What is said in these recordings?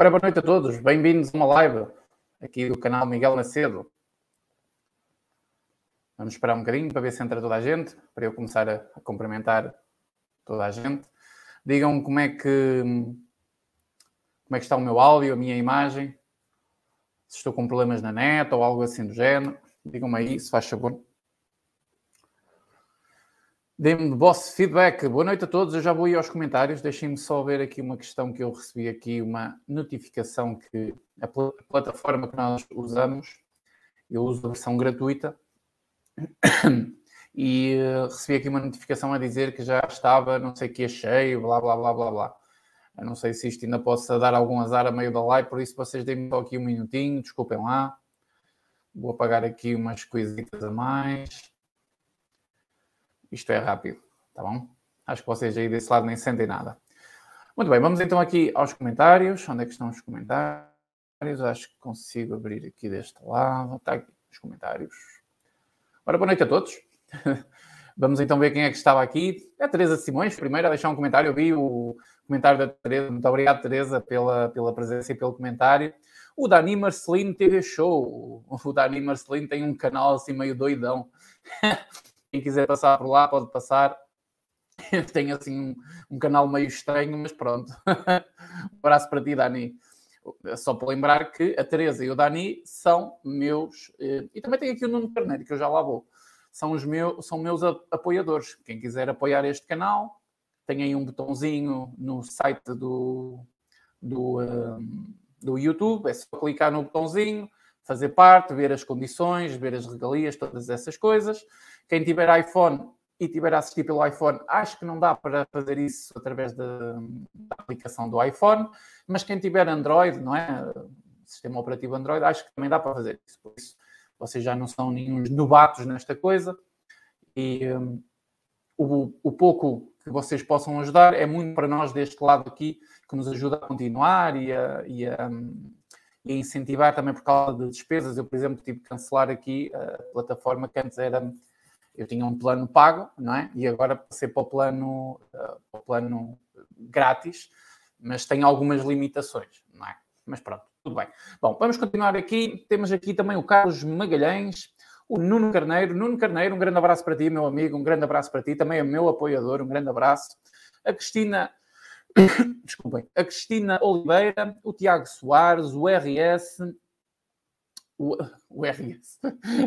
Ora, boa noite a todos, bem-vindos a uma live aqui do canal Miguel Macedo. Vamos esperar um bocadinho para ver se entra toda a gente, para eu começar a, a cumprimentar toda a gente. Digam como é que como é que está o meu áudio, a minha imagem, se estou com problemas na net ou algo assim do género. Digam-me aí, se faz favor. Dê-me vosso feedback. Boa noite a todos. Eu já vou ir aos comentários. Deixem-me só ver aqui uma questão que eu recebi aqui, uma notificação que a plataforma que nós usamos, eu uso a versão gratuita, e uh, recebi aqui uma notificação a dizer que já estava, não sei o que, cheio, blá, blá, blá, blá, blá. Eu não sei se isto ainda possa dar algum azar a meio da live, por isso vocês deem-me só aqui um minutinho, desculpem lá. Vou apagar aqui umas coisitas a mais. Isto é rápido, tá bom? Acho que vocês aí desse lado nem sentem nada. Muito bem, vamos então aqui aos comentários. Onde é que estão os comentários? Acho que consigo abrir aqui deste lado. Está aqui os comentários. Ora, boa noite a todos. Vamos então ver quem é que estava aqui. É a Teresa Simões, primeiro a deixar um comentário. Eu vi o comentário da Teresa. Muito obrigado, Teresa, pela, pela presença e pelo comentário. O Dani Marcelino TV Show. O Dani Marcelino tem um canal assim meio doidão. Quem quiser passar por lá, pode passar. Tem assim um, um, canal meio estranho, mas pronto. um abraço para ti, Dani. Só para lembrar que a Teresa e o Dani são meus. Eh, e também tem aqui o Nuno Carneiro, que eu já lá vou. São, os meus, são meus apoiadores. Quem quiser apoiar este canal, tem aí um botãozinho no site do, do, um, do YouTube. É só clicar no botãozinho, fazer parte, ver as condições, ver as regalias, todas essas coisas. Quem tiver iPhone e tiver a assistir pelo iPhone, acho que não dá para fazer isso através da, aplicação do iPhone, mas quem tiver Android, não é? Sistema operativo Android, acho que também dá para fazer isso. Por isso, vocês já não são nenhum novatos nesta coisa e um, o, o pouco que vocês possam ajudar é muito para nós deste lado aqui, que nos ajuda a continuar e a, e a, hum, e incentivar também por causa de despesas. Eu, por exemplo, tive que cancelar aqui a plataforma que antes era eu tinha um plano pago, não é? E agora passei para o plano, uh, para o plano grátis, mas tem algumas limitações, não é? Mas pronto, tudo bem. Bom, vamos continuar aqui. Temos aqui também o Carlos Magalhães, o Nuno Carneiro. Nuno Carneiro, um grande abraço para ti, meu amigo, um grande abraço para ti, também é meu apoiador, um grande abraço. A Cristina, desculpem, a Cristina Oliveira, o Tiago Soares, o RS, o, o RS,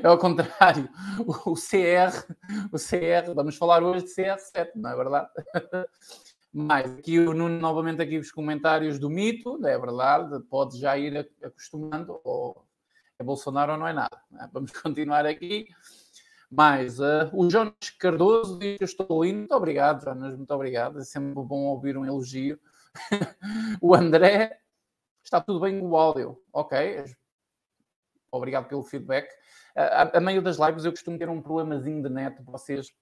é ao contrário, o, o, CR, o CR, vamos falar hoje de CR7, não é verdade? Mas aqui o Nuno, novamente aqui os comentários do mito, é verdade, pode já ir acostumando, ou é Bolsonaro ou não é nada. Não é? Vamos continuar aqui. Mais, uh, o Jonas Cardoso diz que eu estou lindo. Muito obrigado, Jonas, muito obrigado. É sempre bom ouvir um elogio. o André, está tudo bem o áudio. Ok, obrigado pelo feedback. A, a, meio das lives eu costumo ter um problemazinho de net. Vocês,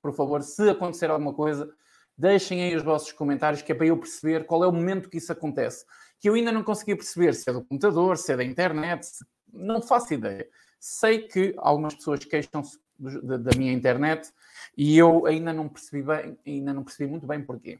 por favor, se acontecer alguma coisa, deixem aí os vossos comentários, que é para eu perceber qual é o momento que isso acontece. Que eu ainda não consegui perceber se é do computador, se é da internet, se... não faço ideia. Sei que algumas pessoas queixam-se da minha internet e eu ainda não percebi bem, ainda não percebi muito bem porquê.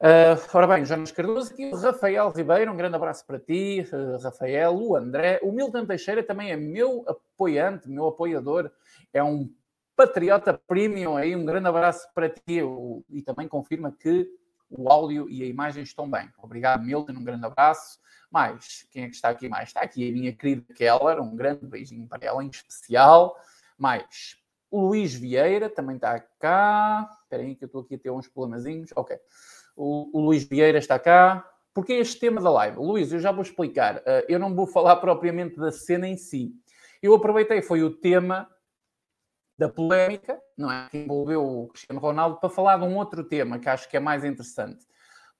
Uh, ora bem, Jonas Cardoso aqui, o Rafael Ribeiro, um grande abraço para ti, uh, Rafael, o André, o Milton Teixeira também é meu apoiante, meu apoiador, é um patriota premium aí, um grande abraço para ti o, e também confirma que o áudio e a imagem estão bem. Obrigado, Milton, um grande abraço. Mais, quem é que está aqui mais? Está aqui a minha querida Keller, um grande beijinho para ela em especial. Mais, o Luís Vieira também está cá. Espera aí que eu estou aqui a ter uns problemazinhos. Ok. O, o Luís Vieira está cá. Porquê este tema da live? Luís, eu já vou explicar. Uh, eu não vou falar propriamente da cena em si. Eu aproveitei, foi o tema da polémica, não é? Que envolveu o Cristiano Ronaldo, para falar de um outro tema que acho que é mais interessante.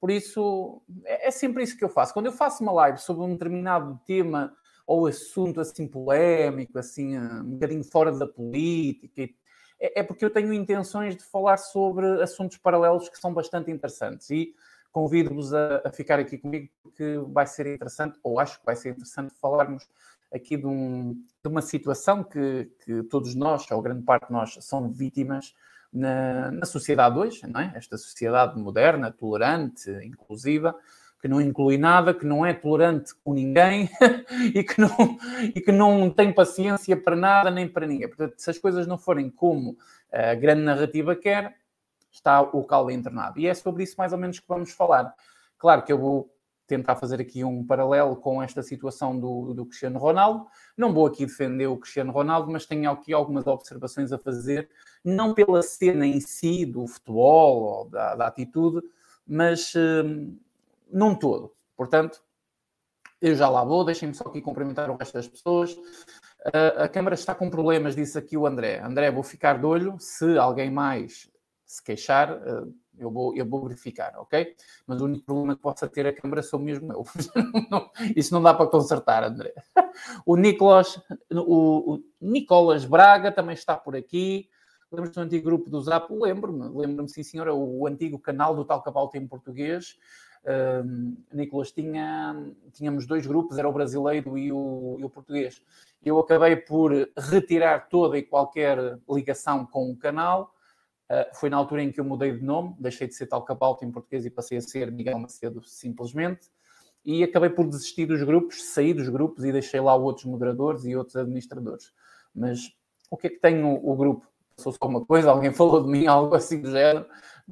Por isso, é, é sempre isso que eu faço. Quando eu faço uma live sobre um determinado tema ou assunto assim polémico, assim, ah, um bocadinho fora da política é, é porque eu tenho intenções de falar sobre assuntos paralelos que são bastante interessantes e convido-vos a, a, ficar aqui comigo porque vai ser interessante, ou acho que vai ser interessante falarmos aqui de, um, de uma situação que, que, todos nós, ou grande parte de nós, são vítimas na, na sociedade hoje, não é? Esta sociedade moderna, tolerante, inclusiva, que não inclui nada, que não é tolerante com ninguém e, que não, e que não tem paciência para nada nem para ninguém. Portanto, se as coisas não forem como a grande narrativa quer, está o caldo internado. E é sobre isso mais ou menos que vamos falar. Claro que eu vou tentar fazer aqui um paralelo com esta situação do, do Cristiano Ronaldo. Não vou aqui defender o Cristiano Ronaldo, mas tenho aqui algumas observações a fazer, não pela cena em si, do futebol ou da, da atitude, mas hum, num todo. Portanto, eu já lá vou, deixem-me só aqui cumprimentar o resto das pessoas. Uh, a Câmara está com problemas, disse aqui o André. André, vou ficar de olho. Se alguém mais se queixar, uh, eu, vou, eu vou verificar, ok? Mas o único problema que possa ter a Câmara sou mesmo eu. Isso não dá para consertar, André. O Nicolas, o, o Nicolas Braga também está por aqui. Lembro-me do antigo grupo do Zap? Lembro-me, lembro-me, sim, senhora, o antigo canal do Tal Cavalo em português. Nicolas, tinha, tínhamos dois grupos, era o brasileiro e o, e o português. Eu acabei por retirar toda e qualquer ligação com o canal. Uh, foi na altura em que eu mudei de nome, deixei de ser Tal Cavalo em português e passei a ser Miguel Macedo, simplesmente. E acabei por desistir dos grupos, saí dos grupos e deixei lá outros moderadores e outros administradores. Mas o que é que tem o, o grupo? Passou só uma coisa, alguém falou de mim, algo assim do género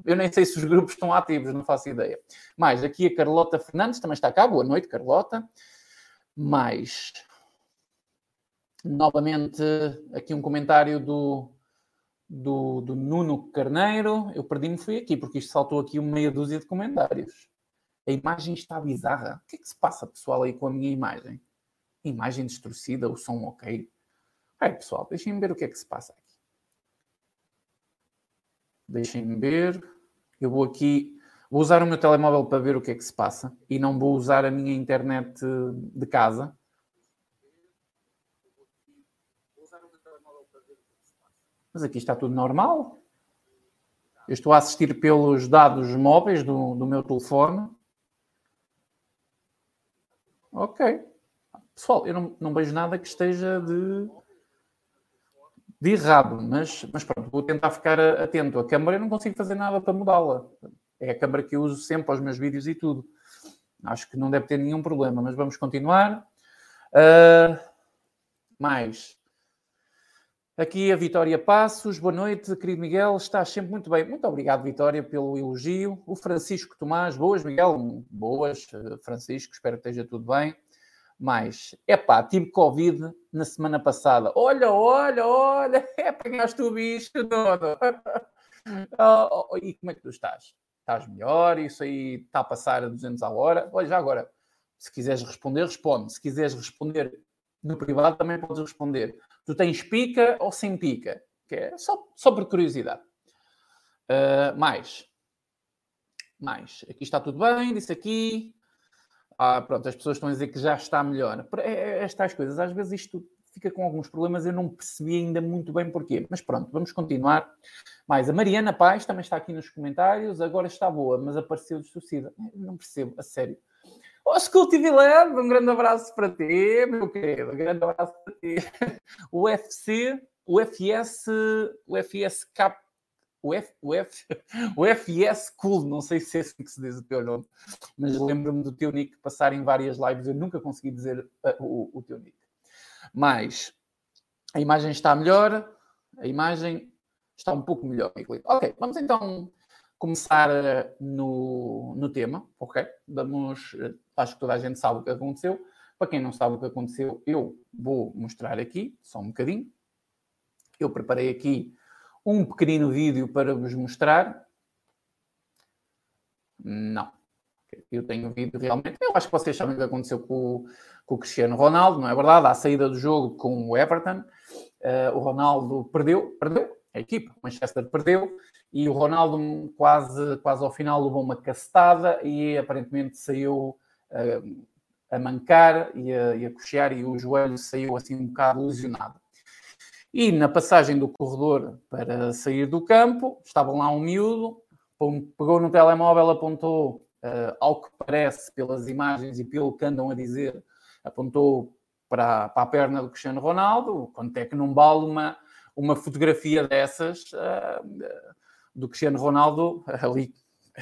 eu nem sei se os grupos estão ativos, não faço ideia. Mais, aqui a Carlota Fernandes também está cá. Boa noite, Carlota. Mais, novamente, aqui um comentário do, do, do Nuno Carneiro. Eu perdi-me, fui aqui, porque isto saltou aqui uma meia dúzia de comentários. A imagem está bizarra. O que é que se passa, pessoal, aí com a minha imagem? Imagem distorcida, o som ok. Aí, pessoal, deixem-me ver o que é que se passa aqui. Deixem-me ver. Eu vou aqui. Vou usar o meu telemóvel para ver o que é que se passa e não vou usar a minha internet de casa. Mas aqui está tudo normal. Eu estou a assistir pelos dados móveis do, do meu telefone. Ok. Pessoal, eu não, não vejo nada que esteja de de errado, mas, mas pronto, vou tentar ficar atento. A câmara eu não consigo fazer nada para mudá-la. É a câmara que eu uso sempre aos meus vídeos e tudo. Acho que não deve ter nenhum problema, mas vamos continuar. Uh, mais. Aqui a Vitória Passos. Boa noite, querido Miguel. Estás sempre muito bem. Muito obrigado, Vitória, pelo elogio. O Francisco Tomás. Boas, Miguel. Boas, Francisco. Espero que esteja tudo bem. Mais, epá, tive Covid na semana passada. Olha, olha, olha, é, apanhaste o bicho todo. oh, oh, e como é que tu estás? Estás melhor? Isso aí está a passar a 200 a hora? Olha, já agora, se quiseres responder, responde. Se quiseres responder no privado, também podes responder. Tu tens pica ou sem pica? Que é só, só por curiosidade. Uh, mais. Mais. Aqui está tudo bem, disse aqui ah, pronto, as pessoas estão a dizer que já está melhor. É, é, estas coisas, às vezes isto fica com alguns problemas, eu não percebi ainda muito bem porquê. Mas pronto, vamos continuar. Mais, a Mariana Paz também está aqui nos comentários, agora está boa, mas apareceu distorcida. Não percebo, a sério. Ó, oh, Sculti Vilande, um grande abraço para ti, meu querido, um grande abraço para ti. O UFC, o FS, o FS Cap o, F, o, F, o FS Cool, não sei se é assim que se diz o teu nome, mas lembro-me do teu nick passar em várias lives, eu nunca consegui dizer uh, o, o teu nick. Mas a imagem está melhor, a imagem está um pouco melhor, Ok, vamos então começar uh, no, no tema, ok? Vamos, uh, acho que toda a gente sabe o que aconteceu. Para quem não sabe o que aconteceu, eu vou mostrar aqui, só um bocadinho. Eu preparei aqui um pequenino vídeo para vos mostrar. Não. Eu tenho vídeo realmente. Eu acho que vocês sabem o que aconteceu com, com o Cristiano Ronaldo, não é verdade? À saída do jogo com o Everton, uh, o Ronaldo perdeu, perdeu, a equipa, o Manchester perdeu, e o Ronaldo quase, quase ao final levou uma cacetada e aparentemente saiu uh, a mancar e a, e a coxear e o joelho saiu assim um bocado lesionado. E na passagem do corredor para sair do campo, estavam lá um miúdo, pegou no telemóvel, apontou, uh, ao que parece pelas imagens e pelo que andam a dizer, apontou para, para a perna do Cristiano Ronaldo, quando é que não vale uma, uma fotografia dessas uh, do Cristiano Ronaldo ali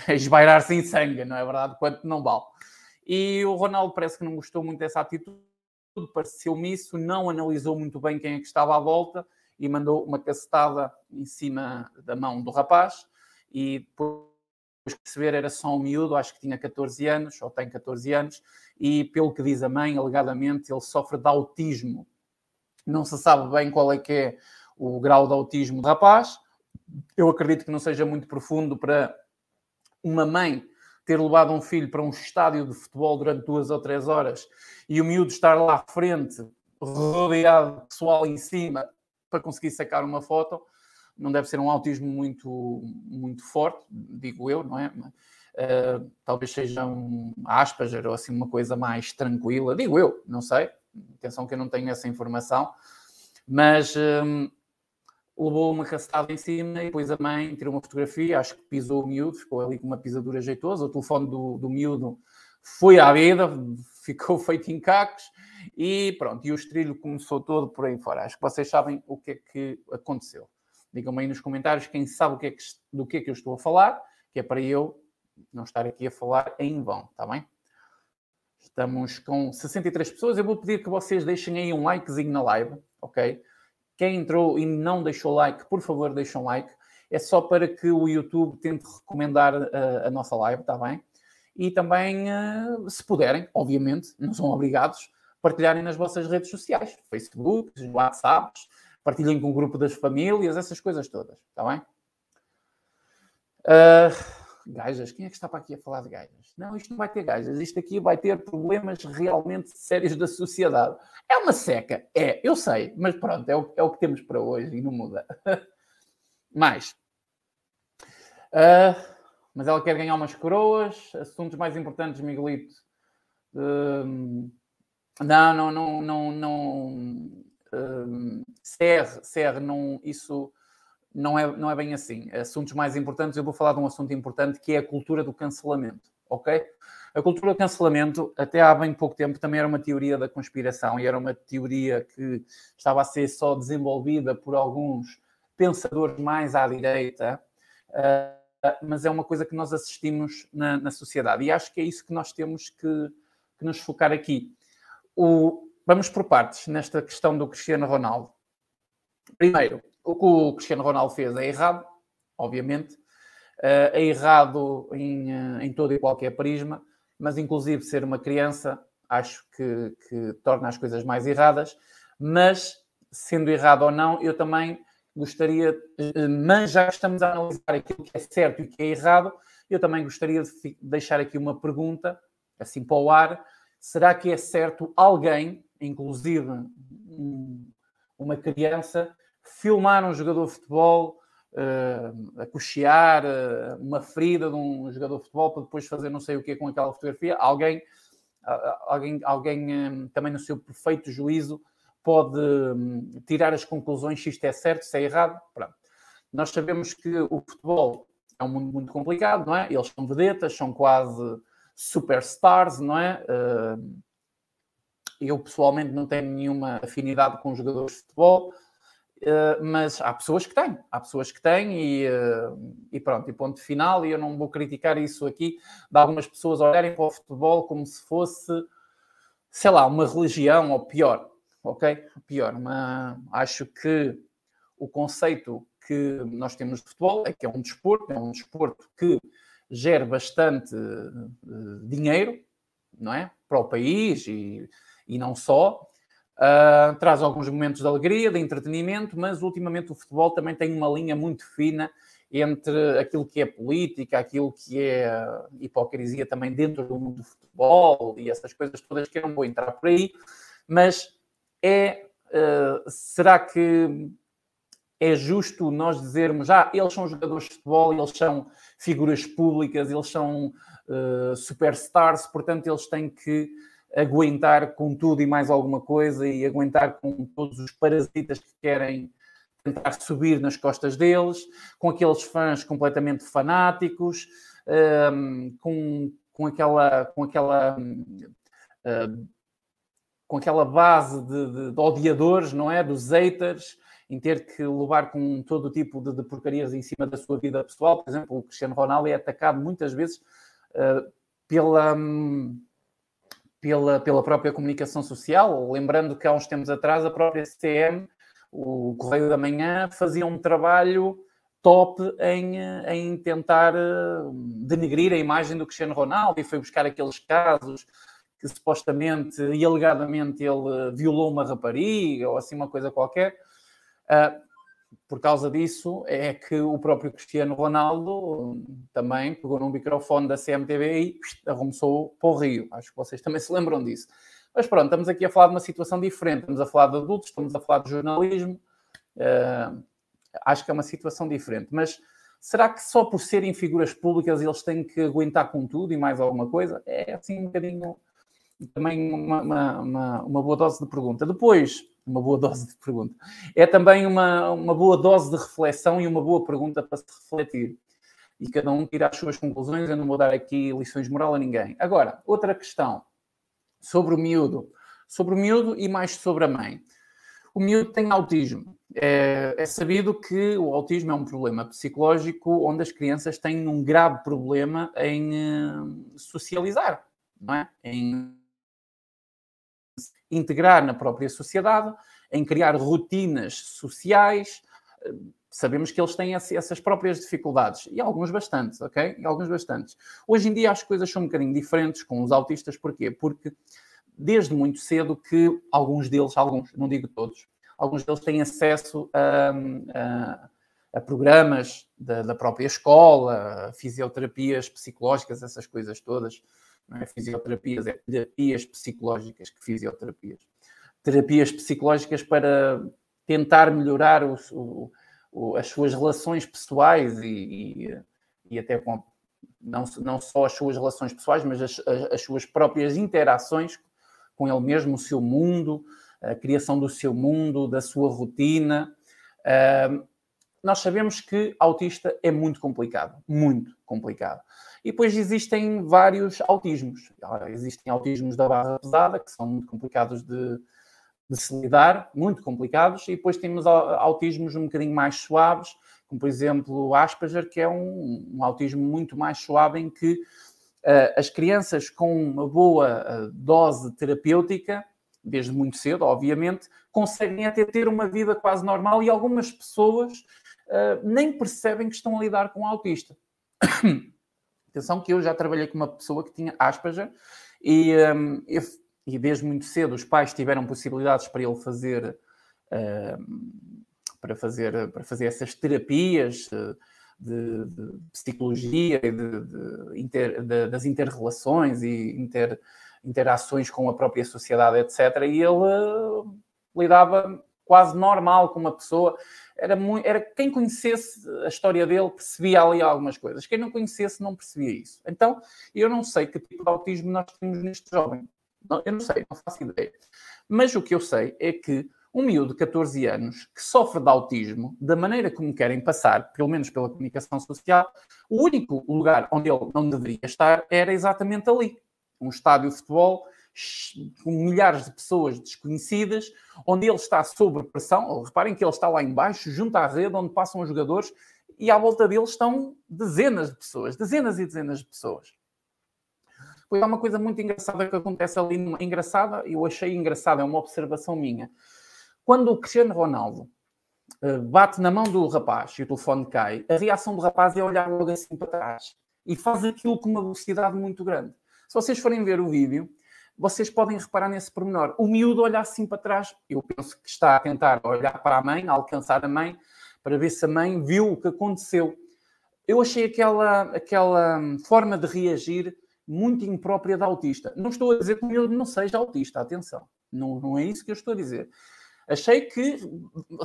a esbairar-se em sangue, não é verdade? Quanto não vale. E o Ronaldo parece que não gostou muito dessa atitude, pareceu-me isso, não analisou muito bem quem é que estava à volta e mandou uma cacetada em cima da mão do rapaz. E depois perceber era só um miúdo, acho que tinha 14 anos, ou tem 14 anos, e pelo que diz a mãe, alegadamente, ele sofre de autismo. Não se sabe bem qual é que é o grau de autismo do rapaz. Eu acredito que não seja muito profundo para uma mãe ter levado um filho para um estádio de futebol durante duas ou três horas e o miúdo estar lá à frente, rodeado de pessoal em cima, para conseguir sacar uma foto, não deve ser um autismo muito, muito forte, digo eu, não é? Uh, talvez seja um Asperger ou assim uma coisa mais tranquila, digo eu, não sei. Atenção que eu não tenho essa informação, mas um, levou uma castada em cima e depois a mãe tirou uma fotografia, acho que pisou o miúdo, ficou ali com uma pisadura jeitosa. O telefone do, do miúdo foi à vida, ficou feito em cacos e pronto. E o estrilho começou todo por aí fora. Acho que vocês sabem o que é que aconteceu. Digam-me aí nos comentários quem sabe que é que, do que é que eu estou a falar, que é para eu não estar aqui a falar em vão, está bem? Estamos com 63 pessoas. Eu vou pedir que vocês deixem aí um likezinho na live, ok? Quem entrou e não deixou like, por favor, deixem um like. É só para que o YouTube tente recomendar a, eh, a nossa live, está bem? E também, uh, se puderem, obviamente, não são obrigados, partilharem nas vossas redes sociais, Facebook, WhatsApps, partilhem com o grupo das famílias, essas coisas todas, está bem? Uh, gajas, quem é que está para aqui a falar de gajas? Não, isto não vai ter gajas, isto aqui vai ter problemas realmente sérios da sociedade. É uma seca, é, eu sei, mas pronto, é o, é o que temos para hoje e não muda. Mais. Uh, mas ela quer ganhar umas coroas, assuntos mais importantes, Miguelito. Uh, não, não, não, não, não. Uh, CR, CR, não, isso não é, não é bem assim. Assuntos mais importantes, eu vou falar de um assunto importante que é a cultura do cancelamento, ok? A cultura do cancelamento, até há bem pouco tempo, também era uma teoria da conspiração e era uma teoria que estava a ser só desenvolvida por alguns pensadores mais à direita, uh, mas é uma coisa que nós assistimos na, na, sociedade e acho que é isso que nós temos que, que nos focar aqui. O, vamos por partes nesta questão do Cristiano Ronaldo. Primeiro, o que o Cristiano Ronaldo fez é errado, obviamente. Uh, é errado em, uh, em todo e qualquer prisma, mas inclusive ser uma criança acho que, que, torna as coisas mais erradas. Mas, sendo errado ou não, eu também gostaria, uh, mas já estamos a analisar aquilo que é certo e o que é errado, eu também gostaria de deixar aqui uma pergunta, assim para o ar: será que é certo alguém, inclusive um, uma criança, filmar um jogador de futebol uh, a cochear uh, uma ferida de um jogador de futebol para depois fazer não sei o que com aquela fotografia. Alguém, uh, alguém, alguém um, também no seu perfeito juízo pode um, tirar as conclusões se isto é certo, se é errado. Pronto. Nós sabemos que o futebol é um mundo muito complicado, não é? Eles são vedetas, são quase superstars, não é? eu pessoalmente não tenho nenhuma afinidade com jogadores de futebol, Uh, mas há pessoas que têm, há pessoas que têm e, uh, e, pronto, e ponto final, e eu não vou criticar isso aqui, de algumas pessoas olharem para o futebol como se fosse, sei lá, uma religião, ou pior, ok? Pior, mas acho que o conceito que nós temos de futebol é que é um desporto, é um desporto que gera bastante uh, dinheiro, não é? Para o país e, e não só, Uh, traz alguns momentos de alegria, de entretenimento, mas ultimamente o futebol também tem uma linha muito fina entre aquilo que é política, aquilo que é hipocrisia também dentro do mundo do futebol e essas coisas todas que eu não vou entrar por aí, mas é uh, será que é justo nós dizermos ah, eles são jogadores de futebol, eles são figuras públicas, eles são uh, superstars, portanto eles têm que aguentar com tudo e mais alguma coisa e aguentar com todos os parasitas que querem tentar subir nas costas deles, com aqueles fãs completamente fanáticos, um, com, com aquela, com aquela, uh, com aquela base de, de, de, odiadores, não é? Dos haters, em ter que levar com todo tipo de, de, porcarias em cima da sua vida pessoal. Por exemplo, o Cristiano Ronaldo é atacado muitas vezes uh, pela. Um, pela, pela própria comunicação social. Lembrando que há uns tempos atrás a própria CM, o Correio da Manhã, fazia um trabalho top em, em tentar uh, denegrir a imagem do Cristiano Ronaldo e foi buscar aqueles casos que supostamente e alegadamente ele violou uma rapariga ou assim uma coisa qualquer. Uh, por causa disso é que o próprio Cristiano Ronaldo também pegou num microfone da CMTV e arremessou para o Rio. Acho que vocês também se lembram disso. Mas pronto, estamos aqui a falar de uma situação diferente. Estamos a falar de adultos, estamos a falar de jornalismo. Uh, acho que é uma situação diferente. Mas será que só por serem figuras públicas eles têm que aguentar com tudo e mais alguma coisa? É assim um bocadinho também uma, uma, uma, uma boa dose de pergunta. Depois, uma boa dose de pergunta. É também uma, uma boa dose de reflexão e uma boa pergunta para se refletir. E cada um tira as suas conclusões. Eu não vou dar aqui lições de moral a ninguém. Agora, outra questão sobre o miúdo. Sobre o miúdo e mais sobre a mãe. O miúdo tem autismo. É, é, sabido que o autismo é um problema psicológico onde as crianças têm um grave problema em uh, socializar, não é? Em integrar na própria sociedade, em criar rotinas sociais. Sabemos que eles têm essas próprias dificuldades e alguns bastantes, ok? E alguns bastantes. Hoje em dia as coisas são um bocadinho diferentes com os autistas, porquê? Porque desde muito cedo que alguns deles, alguns, não digo todos, alguns deles têm acesso a, a, a programas da, da, própria escola, fisioterapias psicológicas, essas coisas todas não é fisioterapias, é terapias psicológicas que fisioterapias. Terapias psicológicas para tentar melhorar o, o, as suas relações pessoais e, e, e, até com não, não só as suas relações pessoais, mas as, as, as suas próprias interações com ele mesmo, o seu mundo, a criação do seu mundo, da sua rotina. Uh, nós sabemos que autista é muito complicado, muito complicado. E depois existem vários autismos. Existem autismos da barra pesada, que são muito complicados de, de se lidar, muito complicados, e depois temos autismos um bocadinho mais suaves, como por exemplo o Asperger, que é um, um autismo muito mais suave, em que uh, as crianças com uma boa uh, dose terapêutica, desde muito cedo, obviamente, conseguem até ter uma vida quase normal e algumas pessoas nem percebem que estão a lidar com um autista. Atenção que eu já trabalhei com uma pessoa que tinha Asperger e, um, eu, e desde muito cedo os pais tiveram possibilidades para ele fazer uh, para fazer para fazer essas terapias de, de, psicologia e de, de inter, das interrelações e inter, interações com a própria sociedade, etc. E ele lidava quase normal com uma pessoa era, muito, era quem conhecesse a história dele percebia ali algumas coisas. Quem não conhecesse não percebia isso. Então, eu não sei que tipo de autismo nós temos neste jovem. Eu não sei, não faço ideia. Mas o que eu sei é que um miúdo de 14 anos que sofre de autismo, da maneira como querem passar, pelo menos pela comunicação social, o único lugar onde ele não deveria estar era exatamente ali. Um estádio de futebol com milhares de pessoas desconhecidas, onde ele está sob pressão. Reparem que ele está lá embaixo, junto à rede, onde passam os jogadores, e à volta dele estão dezenas de pessoas, dezenas e dezenas de pessoas. Pois há uma coisa muito engraçada que acontece ali, engraçada, eu achei engraçada, é uma observação minha. Quando o Cristiano Ronaldo uh, bate na mão do rapaz e o telefone cai, a reação do rapaz é olhar logo assim para trás e faz aquilo com uma velocidade muito grande. Se vocês forem ver o vídeo, vocês podem reparar nesse pormenor. O miúdo olha assim para trás, eu penso que está a tentar olhar para a mãe, a alcançar a mãe, para ver se a mãe viu o que aconteceu. Eu achei aquela, aquela forma de reagir muito imprópria da autista. Não estou a dizer que o miúdo não seja autista, atenção. Não, não é isso que eu estou a dizer. Achei que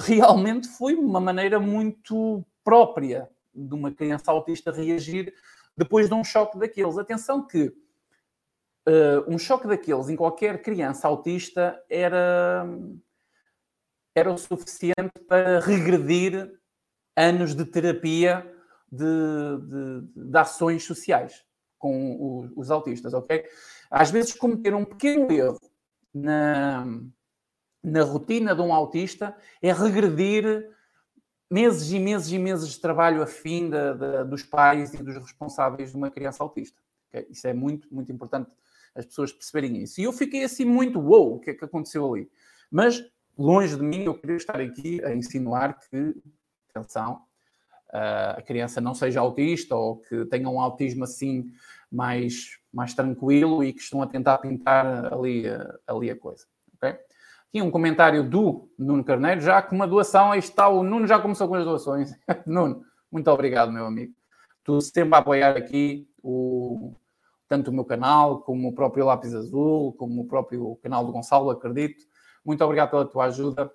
realmente foi uma maneira muito própria de uma criança autista reagir depois de um choque daqueles. Atenção que uh, um choque daqueles em qualquer criança autista era, era o suficiente para regredir anos de terapia de, de, de ações sociais com o, os autistas, ok? Às vezes cometer um pequeno erro na, na rotina de um autista é regredir meses e meses e meses de trabalho a fim de, de, dos pais e dos responsáveis de uma criança autista. Okay? Isso é muito, muito importante as pessoas perceberem isso. E eu fiquei assim muito, wow, o que é que aconteceu ali? Mas, longe de mim, eu queria estar aqui a insinuar que, atenção, a criança não seja autista ou que tenha um autismo assim mais, mais tranquilo e que estão a tentar pintar ali, ali a coisa. Okay? Aqui um comentário do Nuno Carneiro, já com uma doação, aí está, o Nuno já começou com as doações. Nuno, muito obrigado, meu amigo. Tu sempre a apoiar aqui o, tanto o meu canal, como o próprio Lápis Azul, como o próprio canal do Gonçalo, acredito. Muito obrigado pela tua ajuda.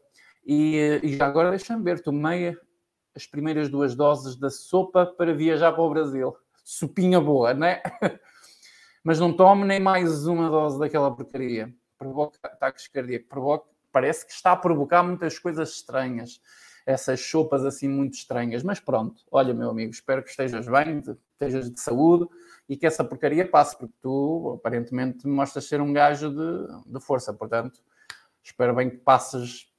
E, e já agora deixa-me ver, tomei as primeiras duas doses da sopa para viajar para o Brasil. Sopinha boa, não é? Mas não tome nem mais uma dose daquela porcaria. Provoca ataques cardíacos. Provoca, parece que está a provocar muitas coisas estranhas. Essas sopas assim muito estranhas. Mas pronto, olha, meu amigo, espero que estejas bem, estejas de saúde e que essa porcaria passe, porque tu aparentemente mostras ser um gajo de, de força. Portanto, espero bem que passes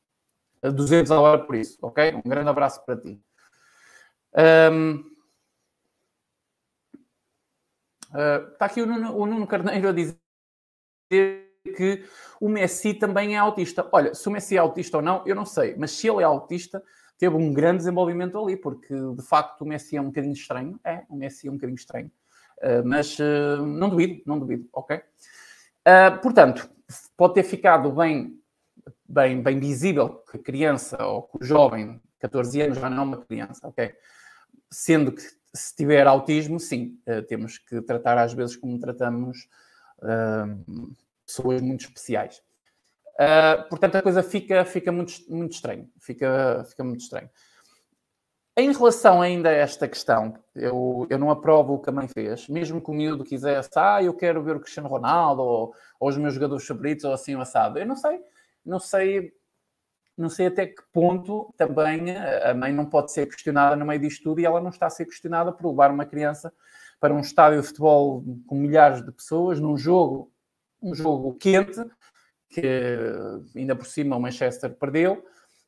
a 200 a hora por isso, ok? Um grande abraço para ti. Um, uh, ah, está aqui o Nuno, o Nuno Carneiro a dizer que o Messi também é autista. Olha, se o Messi é autista ou não, eu não sei, mas se ele é autista, teve um grande desenvolvimento ali, porque de facto o Messi é um bocadinho estranho. É, o Messi é um bocadinho estranho. Uh, mas uh, não duvido, não duvido, ok? Uh, portanto, pode ter ficado bem, bem, bem visível que a criança ou que o jovem, 14 anos, já não é uma criança, ok? Sendo que se tiver autismo, sim, temos que tratar às vezes como tratamos pessoas muito especiais. Uh, portanto, a coisa fica, fica muito, muito estranho. Fica, fica muito estranho. Em relação ainda a esta questão, eu, eu não aprovo o que a mãe fez. Mesmo que o miúdo quisesse, ah, eu quero ver o Cristiano Ronaldo ou, ou os meus jogadores favoritos ou assim o assado. Eu não sei, não sei, não sei até que ponto também a mãe não pode ser questionada no meio disto tudo e ela não está a ser questionada por levar uma criança para um estádio de futebol com milhares de pessoas, num jogo, um jogo quente, que ainda por cima o Manchester perdeu,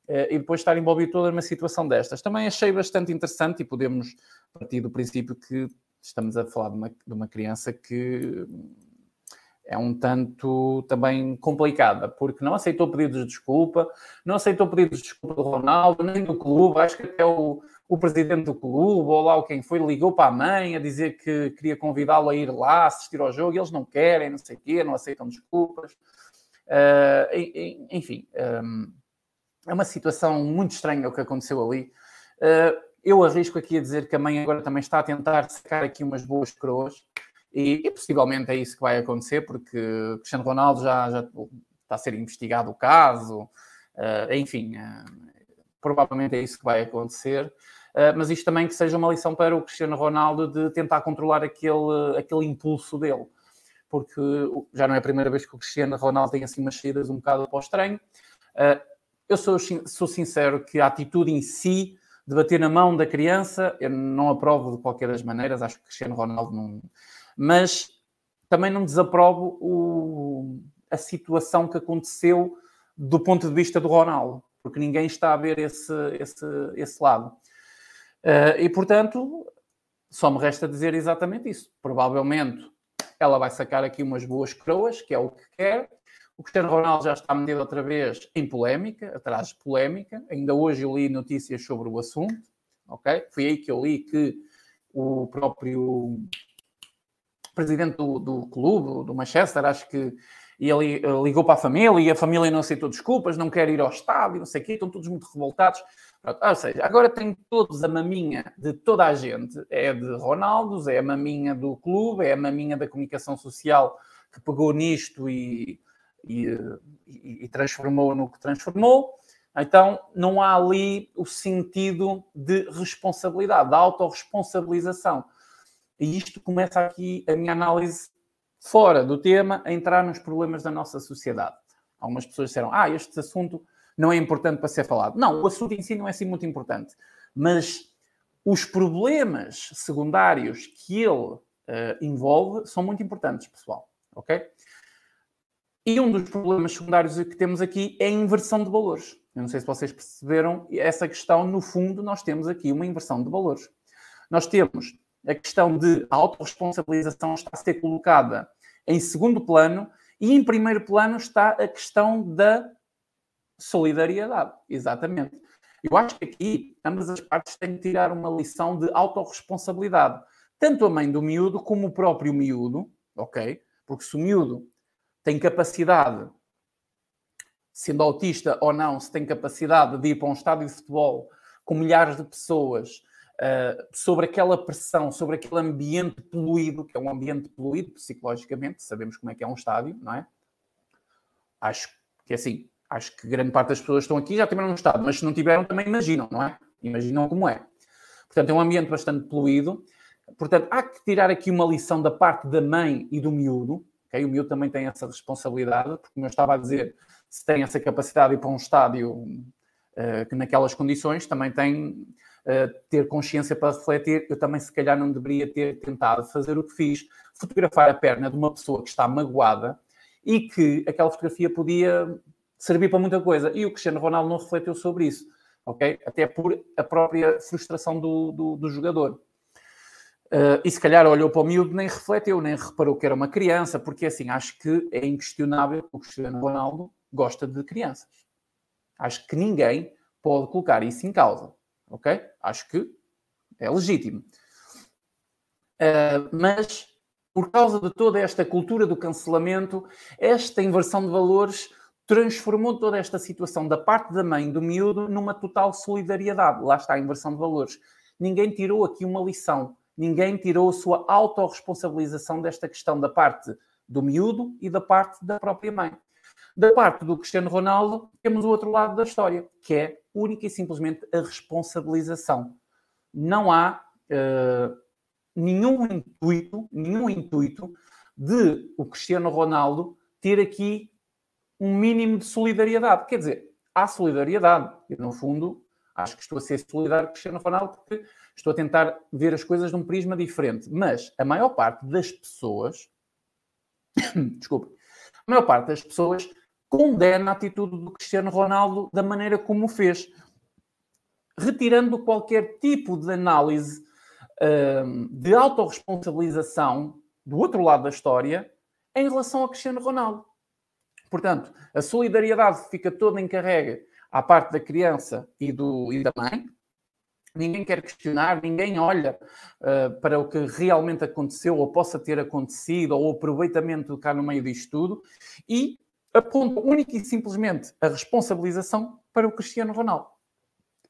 eh, e depois estar envolvido toda numa situação destas. Também achei bastante interessante e podemos partir do princípio que estamos a falar de uma, de uma criança que é um tanto também complicada, porque não aceitou pedidos de desculpa, não aceitou pedidos de desculpa do Ronaldo, nem do clube, acho que até o, o presidente do clube, ou lá quem foi, ligou para a mãe a dizer que queria convidá-lo a ir lá assistir ao jogo, e eles não querem, não sei o quê, não aceitam desculpas. Uh, enfim, um, é uma situação muito estranha o que aconteceu ali. Uh, eu arrisco aqui a dizer que a mãe agora também está a tentar secar aqui umas boas coroas e, e possivelmente é isso que vai acontecer, porque Cristiano Ronaldo já, já está a ser investigado o caso, uh, enfim, uh, provavelmente é isso que vai acontecer. mas isto também que seja uma lição para o Cristiano Ronaldo de tentar controlar aquele, aquele impulso dele, porque já não é a primeira vez que o Cristiano Ronaldo tem assim umas saídas um bocado para o estranho. Eu sou, sou sincero que a atitude em si de bater na mão da criança, eu não aprovo de qualquer das maneiras, acho que Cristiano Ronaldo não. Mas também não desaprovo o, a situação que aconteceu do ponto de vista do Ronaldo, porque ninguém está a ver esse, esse, esse lado. Uh, e portanto, só me resta dizer exatamente isso. Provavelmente ela vai sacar aqui umas boas coroas, que é o que quer, o Cristiano Ronaldo já está metido outra vez em polémica, atrás de polémica. Ainda hoje eu li notícias sobre o assunto, ok? Foi aí que eu li que o próprio presidente do, do clube, do Manchester, acho que ele ligou para a família e a família não aceitou desculpas, não quer ir ao estádio, não sei o quê, estão todos muito revoltados. Ou seja, agora tem todos a maminha de toda a gente. É de Ronaldo, é a maminha do clube, é a maminha da comunicação social que pegou nisto e e, e, e transformou no que transformou. Então, não há ali o sentido de responsabilidade, da autorresponsabilização. E isto começa aqui a minha análise fora do tema, a entrar nos problemas da nossa sociedade. Algumas pessoas disseram, ah, este assunto não é importante para ser falado. Não, o assunto em si não é assim muito importante. Mas os problemas secundários que ele uh, envolve são muito importantes, pessoal. Ok? E um dos problemas secundários que temos aqui é a inversão de valores. Eu não sei se vocês perceberam essa questão. No fundo, nós temos aqui uma inversão de valores. Nós temos a questão de autorresponsabilização está a ser colocada em segundo plano e em primeiro plano está a questão da solidariedade. Exatamente. Eu acho que aqui ambas as partes têm que tirar uma lição de autorresponsabilidade. Tanto a mãe do miúdo como o próprio miúdo, ok? Porque se o miúdo tem capacidade, sendo autista ou não, se tem capacidade de ir para um estádio de futebol com milhares de pessoas, uh, sobre aquela pressão, sobre aquele ambiente poluído, que é um ambiente poluído psicologicamente, sabemos como é que é um estádio, não é? Acho que assim, acho que grande parte das pessoas estão aqui já tiveram um estádio, mas se não tiveram também imaginam, não é? Imaginam como é. Portanto, é um ambiente bastante poluído. Portanto, há que tirar aqui uma lição da parte da mãe e do miúdo. Okay? O miúdo também tem essa responsabilidade, porque, como eu estava a dizer, se tem essa capacidade de ir para um estádio uh, que naquelas condições, também tem ter consciência para refletir. Eu também, se calhar, não deveria ter tentado fazer o que fiz, fotografar a perna de uma pessoa que está magoada e que aquela fotografia podia servir para muita coisa. E o Cristiano Ronaldo não refletiu sobre isso, ok? Até por a própria frustração do, do, do jogador. Uh, e se calhar olhou para o miúdo, nem refletiu, nem reparou que era uma criança, porque assim, acho que é inquestionável que o Cristiano Ronaldo gosta de crianças. Acho que ninguém pode colocar isso em causa, ok? Acho que é legítimo. Uh, mas, por causa de toda esta cultura do cancelamento, esta inversão de valores transformou toda esta situação da parte da mãe do miúdo numa total solidariedade. Lá está a inversão de valores. Ninguém tirou aqui uma lição. Ninguém tirou a sua autorresponsabilização desta questão da parte do miúdo e da parte da própria mãe. Da parte do Cristiano Ronaldo, temos o outro lado da história, que é única e simplesmente a responsabilização. Não há uh, nenhum intuito, nenhum intuito de o Cristiano Ronaldo ter aqui um mínimo de solidariedade. Quer dizer, há solidariedade. Eu, no fundo, acho que estou a ser solidário com Cristiano Ronaldo porque estou a tentar ver as coisas de um prisma diferente. Mas a maior parte das pessoas, desculpe, a maior parte das pessoas condena a atitude do Cristiano Ronaldo da maneira como o fez, retirando qualquer tipo de análise hum, de autorresponsabilização do outro lado da história em relação ao Cristiano Ronaldo. Portanto, a solidariedade fica toda encarregue à parte da criança e, do, e da mãe. Ninguém quer questionar, ninguém olha uh, para o que realmente aconteceu ou possa ter acontecido, ou o aproveitamento cá no meio disto tudo, e aponta única e simplesmente a responsabilização para o Cristiano Ronaldo.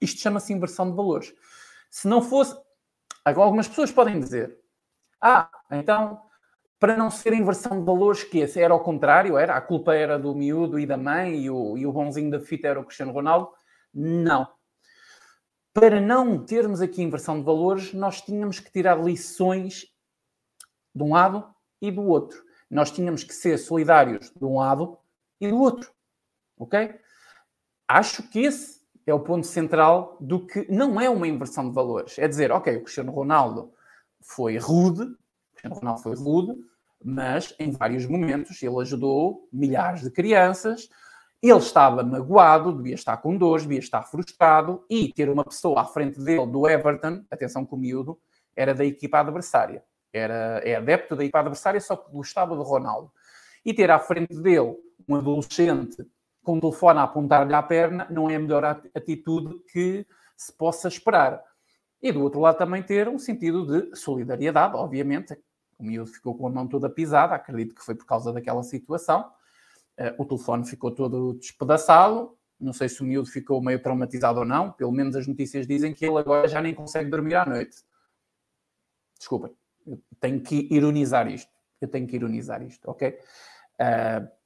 Isto chama-se inversão de valores. Se não fosse. Algumas pessoas podem dizer: Ah, então para não ser inversão de valores, que esse era ao contrário, era a culpa era do miúdo e da mãe e o, e o bonzinho da fita era o Cristiano Ronaldo. Não. Para não termos aqui inversão de valores, nós tínhamos que tirar lições de um lado e do outro. Nós tínhamos que ser solidários de um lado e do outro. Ok? Acho que esse é o ponto central do que não é uma inversão de valores. É dizer, ok, o Cristiano Ronaldo foi rude, não foi rude, mas em vários momentos ele ajudou milhares de crianças. Ele estava magoado, devia estar com dores, devia estar frustrado e ter uma pessoa à frente dele do Everton, atenção com o miúdo, era da equipa adversária. Era, é adepto da equipa adversária, só que gostava do Ronaldo. E ter à frente dele um adolescente com um telefone a apontar-lhe à perna não é a melhor atitude que se possa esperar. E do outro lado também ter um sentido de solidariedade, obviamente, o miúdo ficou com a mão toda pisada, acredito que foi por causa daquela situação. Uh, o telefone ficou todo despedaçado. Não sei se o miúdo ficou meio traumatizado ou não. Pelo menos as notícias dizem que ele agora já nem consegue dormir à noite. Desculpem, eu tenho que ironizar isto. Eu tenho que ironizar isto, ok? Uh,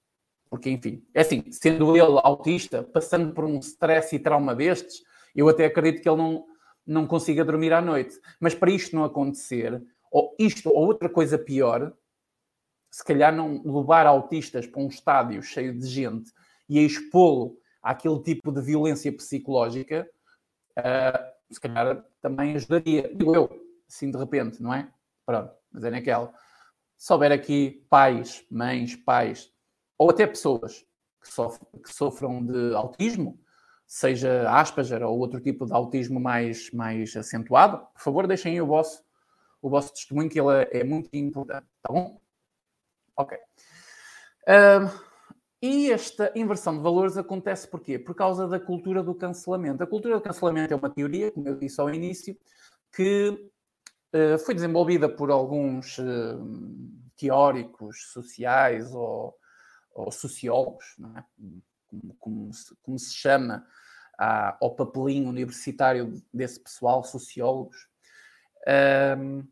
porque, enfim, é assim, sendo ele autista, passando por um stress e trauma destes, eu até acredito que ele não, não consiga dormir à noite. Mas para isto não acontecer, ou isto ou outra coisa pior, se calhar não levar autistas para um estádio cheio de gente e expô-lo àquele tipo de violência psicológica, uh, se calhar também ajudaria. Digo eu, assim de repente, não é? Pronto, mas é naquela. Se houver aqui pais, mães, pais, ou até pessoas que, sofrem, que sofram de autismo, seja Asperger ou outro tipo de autismo mais, mais acentuado, por favor, deixem o vosso o vosso testemunho, que ele é, muito importante, tá bom? Ok. E esta inversão de valores acontece porquê? Por causa da cultura do cancelamento. A cultura do cancelamento é uma teoria, como eu disse ao início, que uh, foi desenvolvida por alguns uh, teóricos sociais ou, ou sociólogos, é? como, como, se, como, se, chama ah, ao papelinho universitário desse pessoal, sociólogos, um,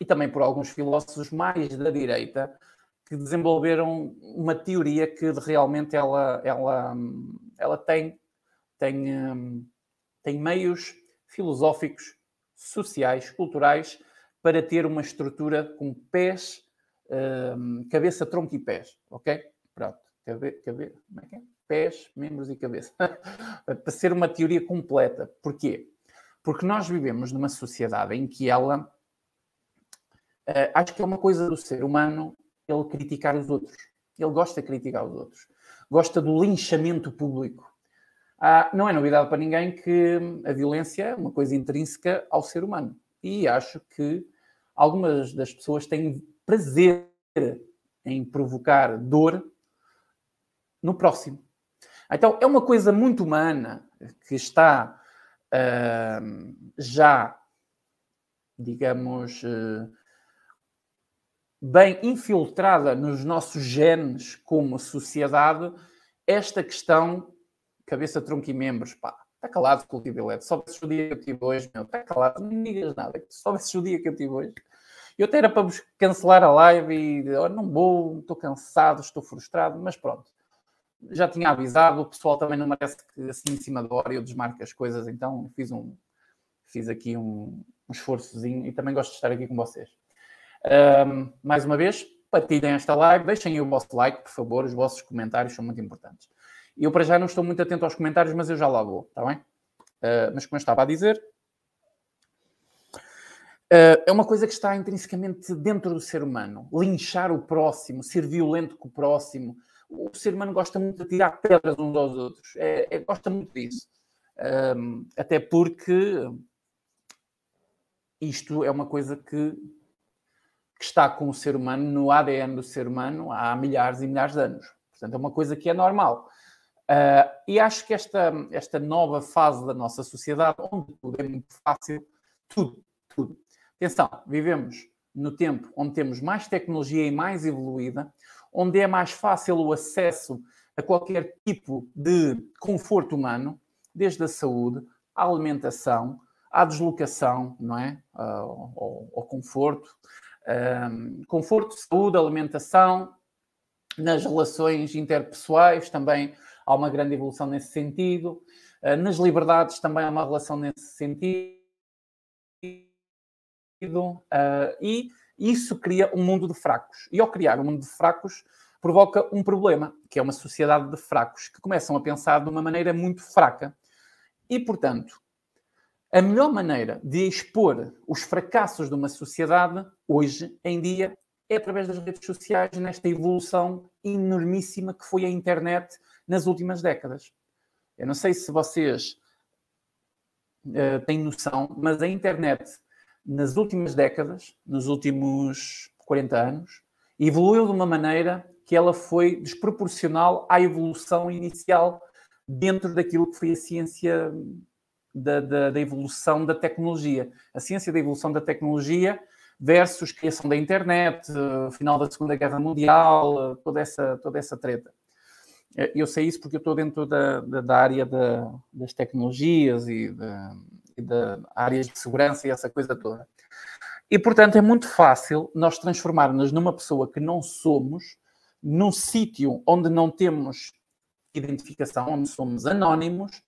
e também por alguns filósofos mais da direita, que desenvolveram uma teoria que realmente ela, ela, ela tem, tem, tem meios filosóficos, sociais, culturais, para ter uma estrutura com pés, cabeça, tronco e pés, ok? Pronto, cabe, como é que é? Pés, membros e cabeça. para ser uma teoria completa. Porquê? Porque nós vivemos numa sociedade em que ela, uh, acho que é uma coisa do ser humano ele criticar os outros. Ele gosta de criticar os outros. Gosta do linchamento público. Ah, não é novidade para ninguém que a violência é uma coisa intrínseca ao ser humano. E acho que algumas das pessoas têm prazer em provocar dor no próximo. Então, é uma coisa muito humana que está uh, já, digamos, uh, bem infiltrada nos nossos genes como sociedade, esta questão, cabeça, tronco e membros, pá, está calado, cultivilete, só vezes o dia que eu tive hoje, meu, está calado, não me digas nada, só o dia que eu tive hoje. Eu até era para cancelar a live e oh, não vou, estou cansado, estou frustrado, mas pronto. Já tinha avisado, o pessoal também não merece que assim em cima da hora eu desmarque as coisas, então fiz um fiz aqui um, um esforçozinho e também gosto de estar aqui com vocês. Um, mais uma vez, partilhem esta live, deixem o vosso like, por favor, os vossos comentários são muito importantes. Eu para já não estou muito atento aos comentários, mas eu já lá vou, está bem? Uh, mas como eu estava a dizer, uh, é uma coisa que está intrinsecamente dentro do ser humano. Linchar o próximo, ser violento com o próximo. O ser humano gosta muito de tirar pedras uns aos outros. É, é gosta muito disso. Um, até porque isto é uma coisa que que está com o ser humano, no ADN do ser humano, há milhares e milhares de anos. Portanto, é uma coisa que é normal. Uh, e acho que esta, esta nova fase da nossa sociedade, onde tudo é muito fácil, tudo, tudo. Atenção, vivemos no tempo onde temos mais tecnologia e mais evoluída, onde é mais fácil o acesso a qualquer tipo de conforto humano, desde a saúde, à alimentação, à deslocação, não é? Uh, ao, ao, conforto, um, conforto, saúde, alimentação, nas relações interpessoais também há uma grande evolução nesse sentido, uh, nas liberdades também há uma relação nesse sentido, uh, e isso cria um mundo de fracos. E ao criar um mundo de fracos, provoca um problema, que é uma sociedade de fracos, que começam a pensar de uma maneira muito fraca. E, portanto, a melhor maneira de expor os fracassos de uma sociedade, hoje em dia, é através das redes sociais, nesta evolução enormíssima que foi a internet nas últimas décadas. Eu não sei se vocês uh, têm noção, mas a internet, nas últimas décadas, nos últimos 40 anos, evoluiu de uma maneira que ela foi desproporcional à evolução inicial dentro daquilo que foi a ciência da, da, da, evolução da tecnologia. A ciência da evolução da tecnologia versus criação da internet, uh, final da Segunda Guerra Mundial, uh, toda, essa, toda essa treta. Eh, eu sei isso porque eu estou dentro da, da, área da, das tecnologias e, da, e da áreas de segurança e essa coisa toda. E, portanto, é muito fácil nós transformarmos numa pessoa que não somos, num sítio onde não temos identificação, onde somos anónimos,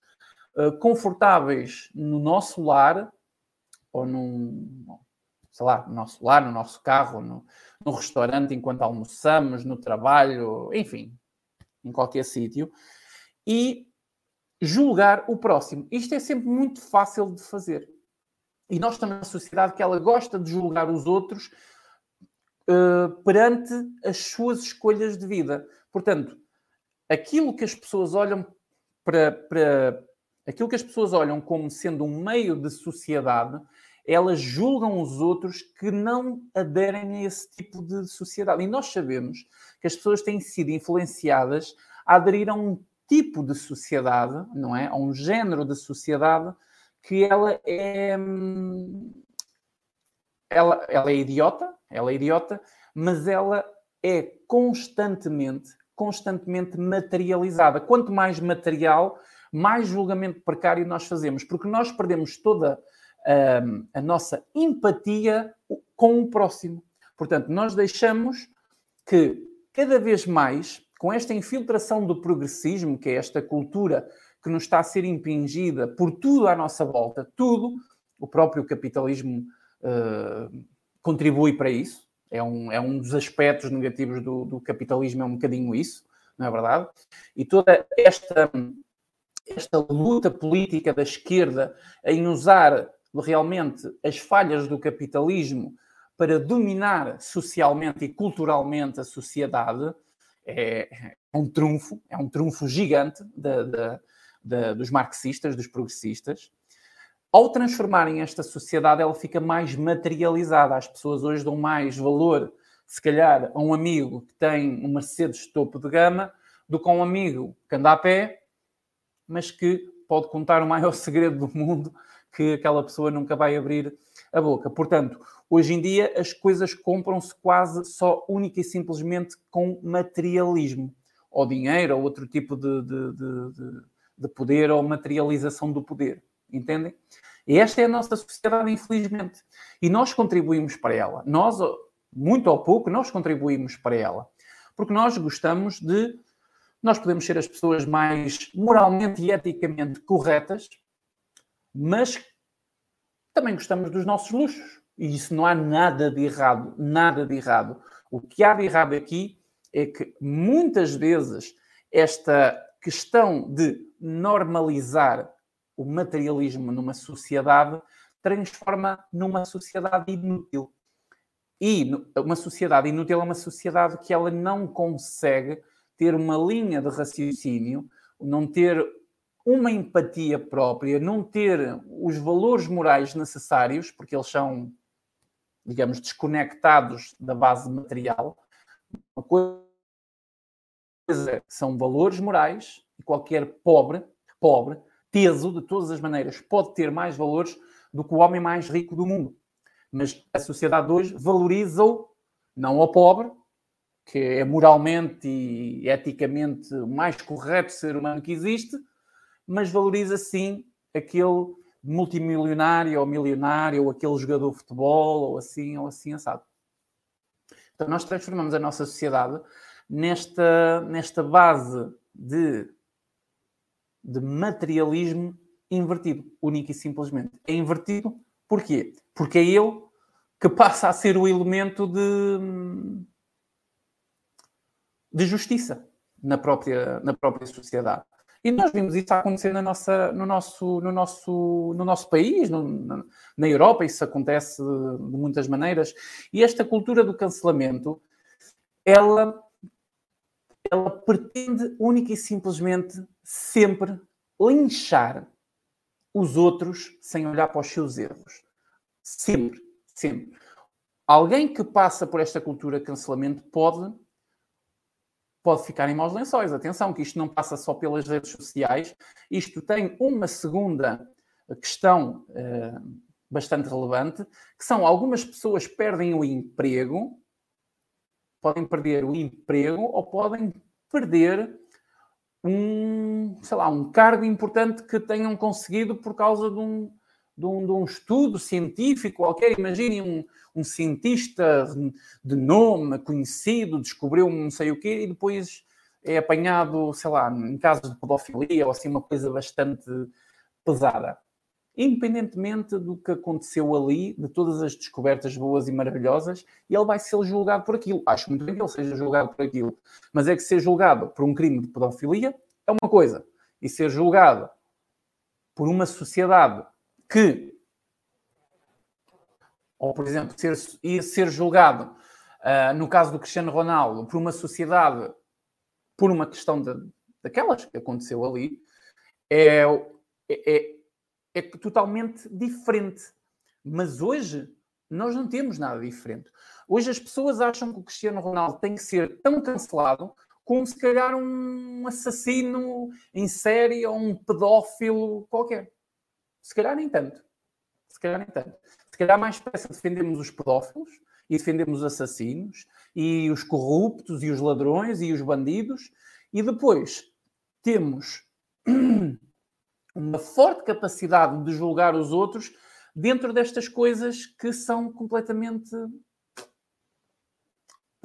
eh, confortáveis no nosso lar, ou num, sei lá, no nosso lar, no nosso carro, no, no restaurante enquanto almoçamos, no trabalho, enfim, em qualquer sítio, e julgar o próximo. Isto é sempre muito fácil de fazer. E nós estamos numa sociedade que ela gosta de julgar os outros uh, perante as suas escolhas de vida. Portanto, aquilo que as pessoas olham para, para, aquilo que as pessoas olham como sendo um meio de sociedade elas julgam os outros que não aderem a esse tipo de sociedade. E nós sabemos que as pessoas têm sido influenciadas a aderir a um tipo de sociedade, não é? A um género de sociedade que ela é. Ela, ela é idiota, ela é idiota, mas ela é constantemente, constantemente materializada. Quanto mais material, mais julgamento precário nós fazemos, porque nós perdemos toda uh, a nossa empatia com o próximo. Portanto, nós deixamos que cada vez mais, com esta infiltração do progressismo, que é esta cultura que nos está a ser impingida por tudo à nossa volta, tudo, o próprio capitalismo uh, contribui para isso, é um, é um dos aspectos negativos do, do capitalismo, é um bocadinho isso, não é verdade? E toda esta, esta luta política da esquerda em usar realmente as falhas do capitalismo para dominar socialmente e culturalmente a sociedade é, é um trunfo, é um trunfo gigante de, de, de, dos marxistas, dos progressistas. Ao transformarem esta sociedade, ela fica mais materializada. As pessoas hoje dão mais valor, se calhar, a um amigo que tem um Mercedes de topo de gama do que a um amigo que anda a pé, mas que pode contar o maior segredo do mundo que aquela pessoa nunca vai abrir a boca. Portanto, hoje em dia as coisas compram-se quase só única e simplesmente com materialismo, ou dinheiro, ou outro tipo de, de, de, de poder, ou materialização do poder. Entendem? E esta é a nossa sociedade, infelizmente. E nós contribuímos para ela. Nós, muito ou pouco, nós contribuímos para ela. Porque nós gostamos de. Nós podemos ser as pessoas mais moralmente e eticamente corretas, mas também gostamos dos nossos luxos. E isso não há nada de errado, nada de errado. O que há de errado aqui é que muitas vezes esta questão de normalizar o materialismo numa sociedade transforma numa sociedade inútil. E uma sociedade inútil é uma sociedade que ela não consegue ter uma linha de raciocínio, não ter uma empatia própria, não ter os valores morais necessários, porque eles são, digamos, desconectados da base material. Uma coisa são valores morais e qualquer pobre, pobre, teso de todas as maneiras, pode ter mais valores do que o homem mais rico do mundo. Mas a sociedade hoje valoriza-o não ao pobre, que é moralmente e eticamente o mais correto ser humano que existe, mas valoriza sim aquele multimilionário ou milionário, ou aquele jogador de futebol, ou assim, ou assim assado. Então, nós transformamos a nossa sociedade nesta, nesta base de, de materialismo invertido, único e simplesmente. É invertido porquê? Porque é ele que passa a ser o elemento de, de justiça na própria, na própria sociedade. E nós vimos isso acontecer na nossa, no, nosso, no, nosso, no nosso país, no, na, Europa, isso acontece de muitas maneiras. E esta cultura do cancelamento, ela, ela pretende única e simplesmente sempre linchar os outros sem olhar para os seus erros. Sempre, sempre. Alguém que passa por esta cultura de cancelamento pode pode ficar em maus lençóis. Atenção, que isto não passa só pelas redes sociais, isto tem uma segunda questão uh, bastante relevante, que são algumas pessoas perdem o emprego, podem perder o emprego ou podem perder um, sei lá, um cargo importante que tenham conseguido por causa de um, de um, de um estudo científico qualquer. Imaginem um, um cientista de nome conhecido, descobriu um não sei o quê e depois é apanhado, sei lá, em casos de pedofilia ou assim, uma coisa bastante pesada. Independentemente do que aconteceu ali, de todas as descobertas boas e maravilhosas, ele vai ser julgado por aquilo. Acho muito bem que ele seja julgado por aquilo. Mas é que ser julgado por um crime de pedofilia é uma coisa. E ser julgado por uma sociedade que, ou por exemplo, ser, ia ser julgado, uh, no caso do Cristiano Ronaldo, por uma sociedade, por uma questão de, daquelas que aconteceu ali, é, é, é, é totalmente diferente. Mas hoje nós não temos nada diferente. Hoje as pessoas acham que o Cristiano Ronaldo tem que ser tão cancelado como se calhar um assassino em série ou um pedófilo qualquer. Se calhar nem tanto. Se calhar nem tanto. Se calhar mais depressa defendemos os pedófilos e defendemos os assassinos e os corruptos e os ladrões e os bandidos e depois temos uma forte capacidade de julgar os outros dentro destas coisas que são completamente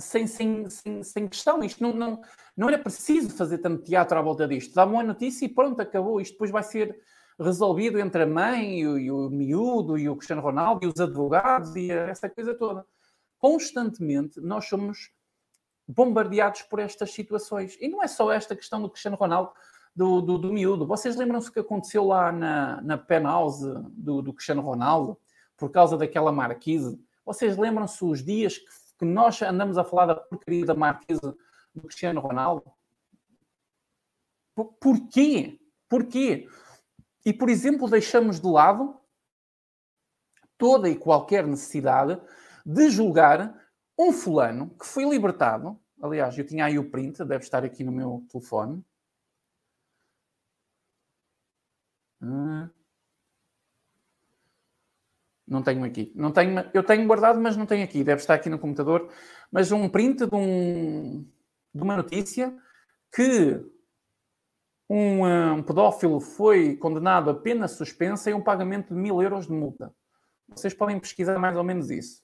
sem, sem, sem, sem questão. Isto não, não, não era preciso fazer tanto teatro à volta disto. Dá uma notícia e pronto, acabou. Isto depois vai ser resolvido entre a mãe e o, e o miúdo e o Cristiano Ronaldo e os advogados e essa coisa toda. Constantemente nós somos bombardeados por estas situações. E não é só esta questão do Cristiano Ronaldo, do, do, do miúdo. Vocês lembram-se o que aconteceu lá na, na penthouse do, do Cristiano Ronaldo, por causa daquela marquise? Vocês lembram-se os dias que, que, nós andamos a falar da porcaria da marquise do Cristiano Ronaldo? Por, porquê? Porquê? E, por exemplo, deixamos de lado toda e qualquer necessidade de julgar um fulano que foi libertado. Aliás, eu tinha aí o print, deve estar aqui no meu telefone. Ah. Não tenho aqui. Não tenho, eu tenho guardado, mas não tenho aqui. Deve estar aqui no computador. Mas um print de, um, de uma notícia que um, um, pedófilo foi condenado a pena suspensa e um pagamento de mil euros de multa. Vocês podem pesquisar mais ou menos isso.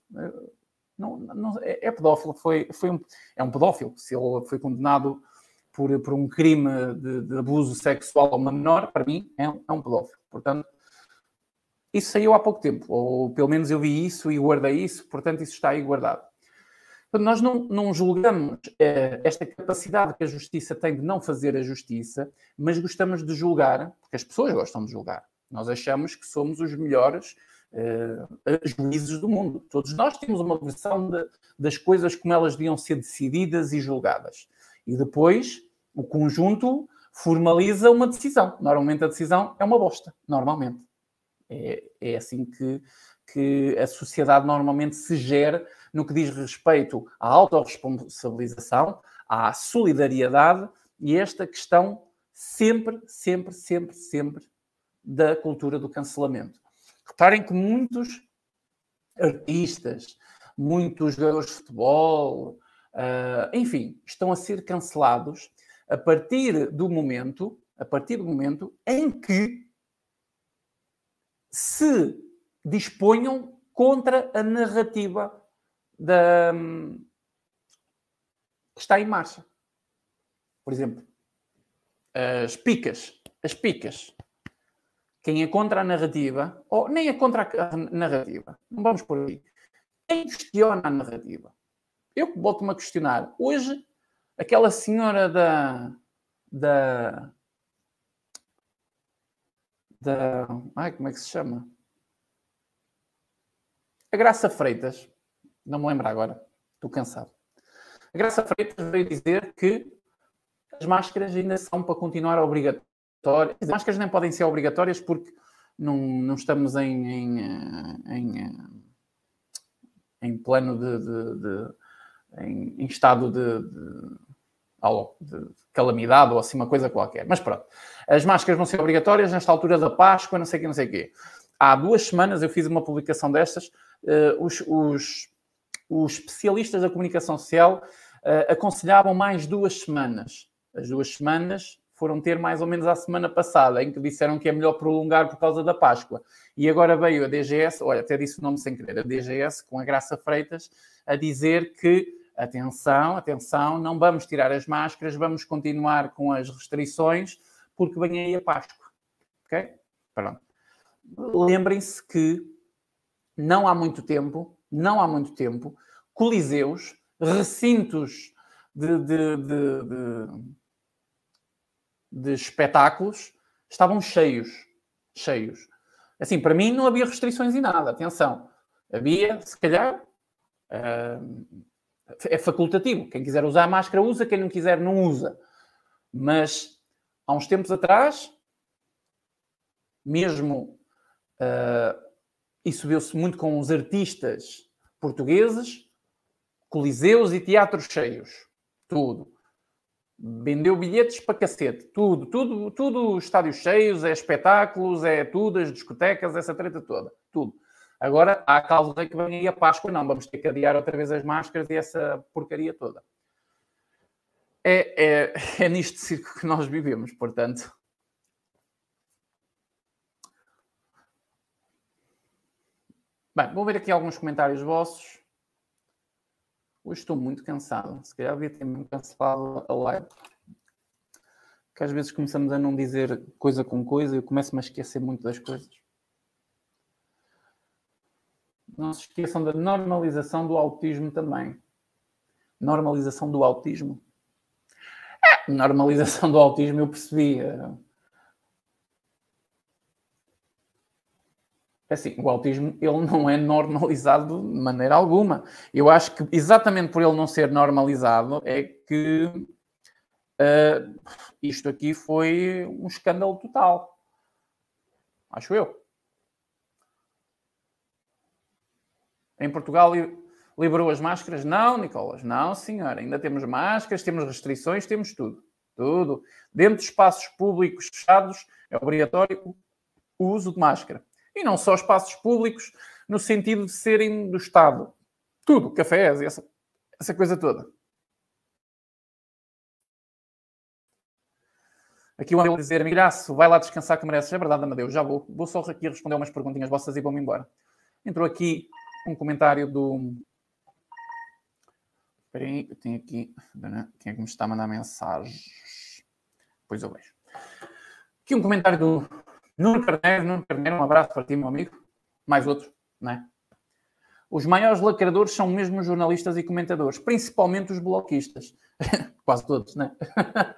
Não, não, é, é pedófilo, foi, foi um, é um pedófilo. Se ele foi condenado por, por um crime de, de, abuso sexual a uma menor, para mim, é é um pedófilo. Portanto, isso saiu há pouco tempo, ou pelo menos eu vi isso e guardei isso, portanto, isso está aí guardado. Nós não, não julgamos eh, esta capacidade que a justiça tem de não fazer a justiça, mas gostamos de julgar, porque as pessoas gostam de julgar. Nós achamos que somos os melhores eh, juízes do mundo. Todos nós temos uma versão de, das coisas como elas deviam ser decididas e julgadas. E depois o conjunto formaliza uma decisão. Normalmente a decisão é uma bosta, normalmente. É, é assim que, que a sociedade normalmente se gera no que diz respeito à autorresponsabilização, à solidariedade e esta questão sempre, sempre, sempre, sempre da cultura do cancelamento. Reparem que muitos artistas, muitos jogadores de futebol, uh, enfim, estão a ser cancelados a partir do momento, a partir do momento em que se disponham contra a narrativa da, que está em marcha. Por exemplo, as picas, as picas. Quem é contra a narrativa, ou nem é contra a narrativa, não vamos por aí. Quem questiona a narrativa? Eu volto-me a questionar. Hoje aquela senhora da. da. da. Ai, como é que se chama? A Graça Freitas. Não me lembro agora. Estou cansado. A Graça Freitas veio dizer que as máscaras ainda são para continuar obrigatórias. As máscaras nem podem ser obrigatórias porque não, não estamos em, em, em, em plano de, de, de em, estado de, de, de, calamidade ou assim uma coisa qualquer. Mas pronto, as máscaras vão ser obrigatórias nesta altura da Páscoa, não sei o que, não sei o quê. Há duas semanas eu fiz uma publicação destas, os, os, os, especialistas da comunicação social uh, aconselhavam mais duas semanas. As duas semanas foram ter mais ou menos a semana passada, em que disseram que é melhor prolongar por causa da Páscoa. E agora veio a DGS, olha, até disse o nome sem querer, a DGS, com a Graça Freitas, a dizer que atenção, atenção, não vamos tirar as máscaras, vamos continuar com as restrições, porque vem aí a Páscoa. Ok? Pronto. Lembrem-se que não há muito tempo, não há muito tempo, coliseus, recintos de, de, de, de, de espetáculos estavam cheios. Cheios. Assim, para mim não havia restrições em nada, atenção. Havia, se calhar, uh, é facultativo. Quem quiser usar a máscara usa, quem não quiser não usa. Mas há uns tempos atrás, mesmo uh, Isso viu-se muito com os artistas portugueses, coliseus e teatros cheios. Tudo. Vendeu bilhetes para cacete. Tudo, tudo, tudo, estádios cheios, é espetáculos, é tudo, as discotecas, essa treta toda. Tudo. Agora há a cláusula que vem aí a Páscoa, não, vamos ter que adiar outra vez as máscaras e essa porcaria toda. É, é, é circo que nós vivemos, portanto. Bem, vou ver aqui alguns comentários vossos. Hoje estou muito cansado. Se calhar devia ter mesmo cancelado a live. Que às vezes começamos a não dizer coisa com coisa e eu começo-me a esquecer muito das coisas. Não se esqueçam da normalização do autismo também. Normalização do autismo. É, normalização do autismo eu percebi. É assim, o autismo ele não é normalizado de maneira alguma. Eu acho que exatamente por ele não ser normalizado é que uh, isto aqui foi um escândalo total. Acho eu. Em Portugal liberou as máscaras? Não, Nicolas, não, senhora. Ainda temos máscaras, temos restrições, temos tudo. Tudo. Dentro de espaços públicos fechados é obrigatório o uso de máscara. E não só espaços públicos no sentido de serem do Estado. Tudo, cafés, essa, essa coisa toda. Aqui o André dizer, Amigraço, vai lá descansar que mereces. É verdade, Amadeu, já vou. Vou só aqui responder umas perguntinhas vossas e vou-me embora. Entrou aqui um comentário do. Espera aí, eu tenho aqui. Quem é que me está a mandar mensagens? Pois eu vejo. Aqui um comentário do Nuno Carneiro. Nuno Carneiro, um abraço para ti, meu amigo. Mais outro, não é? Os maiores lacradores são mesmo jornalistas e comentadores, principalmente os bloquistas. Quase todos, né?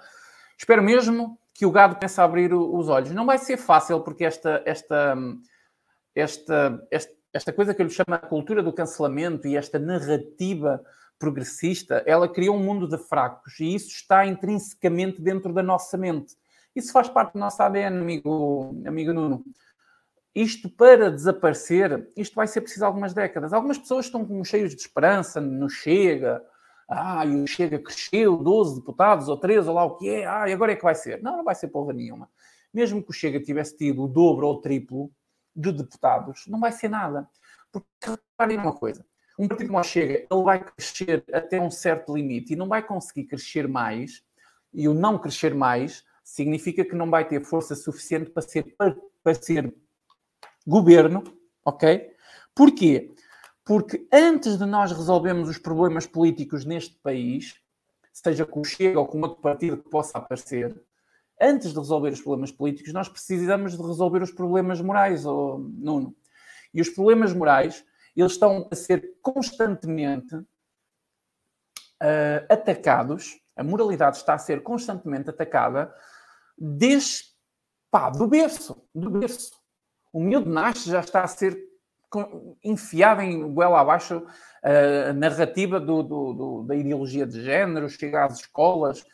Espero mesmo que o gado pense a abrir os olhos. Não vai ser fácil, porque esta, esta, esta, esta esta coisa que eu lhe chamo a cultura do cancelamento e esta narrativa progressista, ela criou um mundo de fracos e isso está intrinsecamente dentro da nossa mente. Isso faz parte do nosso ADN, amigo, amigo Nuno. Isto para desaparecer, isto vai ser preciso algumas décadas. Algumas pessoas estão cheios de esperança, no Chega, ah, e o Chega cresceu, 12 deputados ou 13, ou lá o que é, ah, e agora é que vai ser. Não, não vai ser porra nenhuma. Mesmo que o Chega tivesse tido o dobro ou o triplo, de deputados, não vai ser nada. Porque reparem uma coisa: um partido como chega, ele vai crescer até um certo limite e não vai conseguir crescer mais, e o não crescer mais significa que não vai ter força suficiente para ser, para, ser governo, ok? Porquê? Porque antes de nós resolvermos os problemas políticos neste país, seja com o Chega ou com outro partido que possa aparecer, antes de resolver os problemas políticos, nós precisamos de resolver os problemas morais, oh, Nuno. E os problemas morais, eles estão a ser constantemente uh, atacados, a moralidade está a ser constantemente atacada desde, pá, do berço, do berço. O miúdo nasce, já está a ser enfiado em goela abaixo uh, a narrativa do, do, do, da ideologia de género, chega às escolas,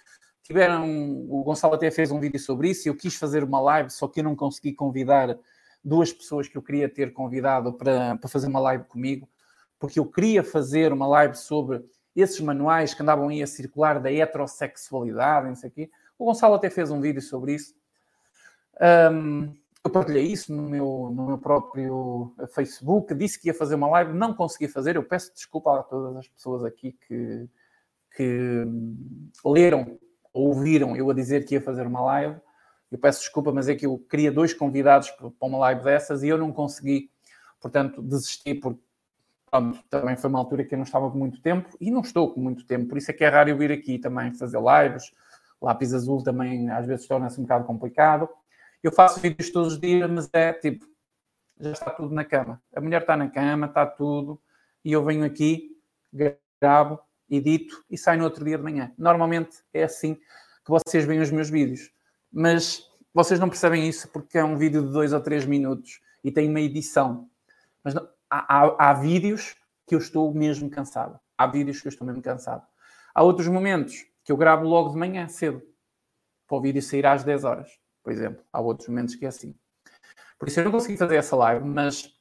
tiveram. O Gonçalo até fez um vídeo sobre isso. Eu quis fazer uma live, só que eu não consegui convidar duas pessoas que eu queria ter convidado para, para fazer uma live comigo, porque eu queria fazer uma live sobre esses manuais que andavam aí a circular da heterossexualidade, não sei o quê. O Gonçalo até fez um vídeo sobre isso. Um, eu partilhei isso no meu, no meu próprio Facebook, disse que ia fazer uma live, não consegui fazer. Eu peço desculpa a todas as pessoas aqui que, que leram ouviram eu a dizer que ia fazer uma live. Eu peço desculpa, mas é que eu queria dois convidados para uma live dessas e eu não consegui, portanto, desisti porque pronto, também foi uma altura que eu não estava com muito tempo e não estou com muito tempo, por isso é que é raro eu vir aqui também fazer lives. Lápis azul também às vezes torna-se um bocado complicado. Eu faço vídeos todos os dias, mas é tipo, já está tudo na cama. A mulher está na cama, está tudo, e eu venho aqui, gravo, edito e sai no outro dia de manhã. Normalmente é assim que vocês veem os meus vídeos. Mas vocês não percebem isso porque é um vídeo de dois ou três minutos e tem uma edição. Mas não, há, há, há vídeos que eu estou mesmo cansado. Há vídeos que eu estou mesmo cansado. Há outros momentos que eu gravo logo de manhã, cedo, para o vídeo sair às 10 horas, por exemplo. Há outros momentos que é assim. Por isso eu não consegui fazer essa live, mas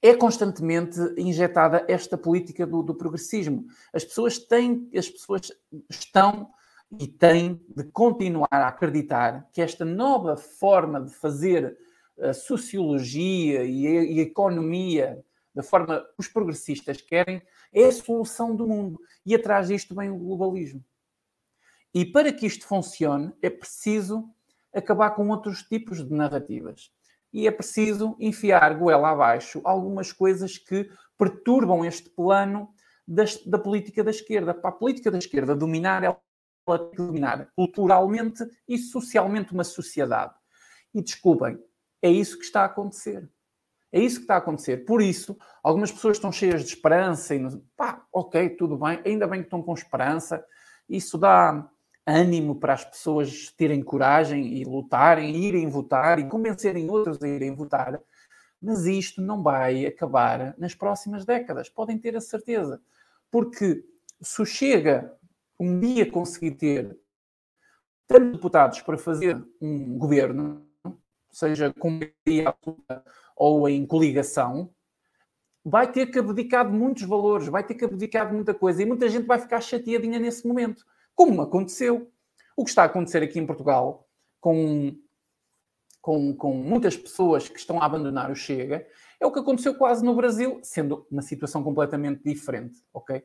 é constantemente injetada esta política do, do, progressismo. As pessoas têm, as pessoas estão e têm de continuar a acreditar que esta nova forma de fazer a sociologia e a, e a economia da forma que os progressistas querem é a solução do mundo. E atrás disto vem o globalismo. E para que isto funcione, é preciso acabar com outros tipos de narrativas e é preciso enfiar goela abaixo algumas coisas que perturbam este plano das, da política da esquerda. Para a política da esquerda dominar, ela tem que dominar culturalmente e socialmente uma sociedade. E desculpem, é isso que está a acontecer. É isso que está a acontecer. Por isso, algumas pessoas estão cheias de esperança e pá, ok, tudo bem, ainda bem que estão com esperança. Isso dá, ânimo para as pessoas terem coragem e lutarem, e irem votar e convencerem outros a irem votar. Mas isto não vai acabar nas próximas décadas, podem ter a certeza. Porque se chega um dia conseguir ter tantos deputados para fazer um governo, seja com ou em coligação, vai ter que abdicar de muitos valores, vai ter que abdicar de muita coisa e muita gente vai ficar chateadinha nesse momento como aconteceu. O que está a acontecer aqui em Portugal, com, com, com muitas pessoas que estão a abandonar o Chega, é o que aconteceu quase no Brasil, sendo uma situação completamente diferente, ok?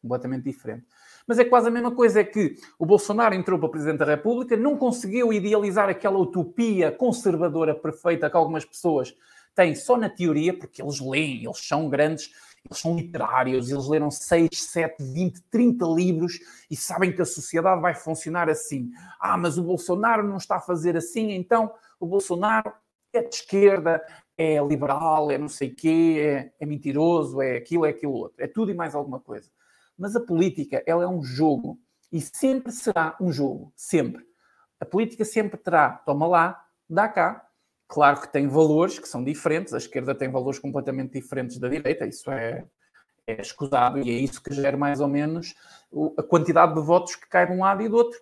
Completamente diferente. Mas é quase a mesma coisa, é que o Bolsonaro entrou para Presidente da República, não conseguiu idealizar aquela utopia conservadora perfeita que algumas pessoas têm só na teoria, porque eles leem, eles são grandes eles são literários, eles leram 6, 7, 20, 30 livros e sabem que a sociedade vai funcionar assim. Ah, mas o Bolsonaro não está a fazer assim, então o Bolsonaro é de esquerda, é liberal, é não sei quê, é, é mentiroso, é aquilo, é aquilo outro. É tudo e mais alguma coisa. Mas a política, ela é um jogo. E sempre será um jogo, sempre. A política sempre terá, toma lá, dá cá, Claro que tem valores que são diferentes, a esquerda tem valores completamente diferentes da direita, isso é, é escusado. E é isso que gera mais ou menos a quantidade de votos que cai de um lado e do outro.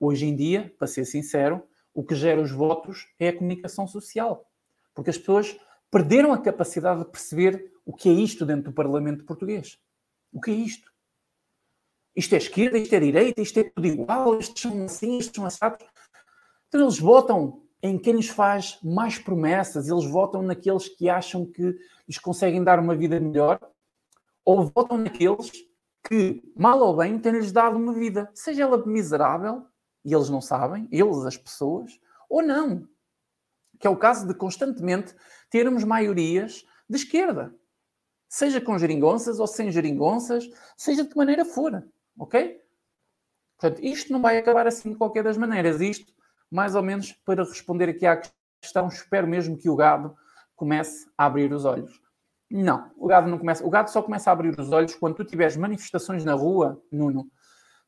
Hoje em dia, para ser sincero, o que gera os votos é a comunicação social, porque as pessoas perderam a capacidade de perceber o que é isto dentro do Parlamento português. O que é isto? Isto é esquerda, isto é direita, isto é tudo igual, estes são assim, estes são assados. Então eles votam em quem lhes faz mais promessas, eles votam naqueles que acham que lhes conseguem dar uma vida melhor, ou votam naqueles que, mal ou bem, têm-lhes dado uma vida, seja ela miserável, e eles não sabem, eles, as pessoas, ou não. Que é o caso de constantemente termos maiorias de esquerda, seja com geringonças ou sem geringonças, seja de que maneira for, ok? Portanto, isto não vai acabar assim de qualquer das maneiras. Isto mais ou menos para responder aqui à questão, espero mesmo que o gado comece a abrir os olhos. Não, o gado não começa. O gado só começa a abrir os olhos quando tu tiveres manifestações na rua, Nuno,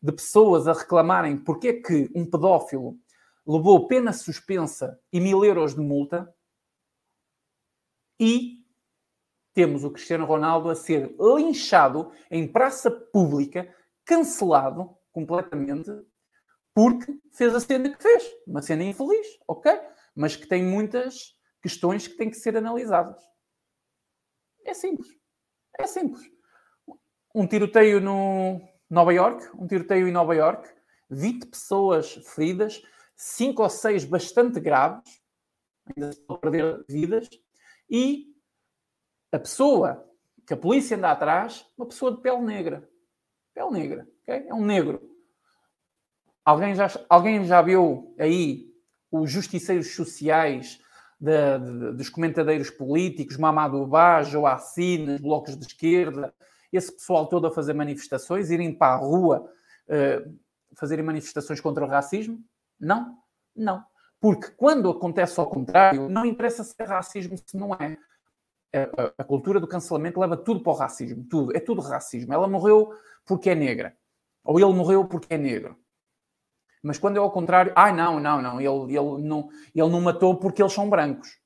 de pessoas a reclamarem porque é que um pedófilo levou pena suspensa e mil euros de multa e temos o Cristiano Ronaldo a ser linchado em praça pública, cancelado completamente porque fez a cena que fez. Uma cena infeliz, ok? Mas que tem muitas questões que têm que ser analisadas. É simples. É simples. Um tiroteio no Nova York, um tiroteio em Nova York, 20 pessoas feridas, 5 ou 6 bastante graves, ainda se pode perder vidas, e a pessoa que a polícia anda atrás, uma pessoa de pele negra. Pele negra, ok? É um negro. Alguém já, alguém já viu aí os justiceiros sociais de, de, dos comentadeiros políticos, Mamadou Ba, Joacine, blocos de esquerda, esse pessoal todo a fazer manifestações, irem para a rua uh, fazerem manifestações contra o racismo? Não, não. Porque quando acontece ao contrário, não interessa se é racismo, se não é. A, cultura do cancelamento leva tudo para o racismo, tudo, é tudo racismo. Ela morreu porque é negra, ou ele morreu porque é negro. Mas quando é ao contrário, ai ah, não, não, não, ele, ele, não, ele não matou porque eles são brancos.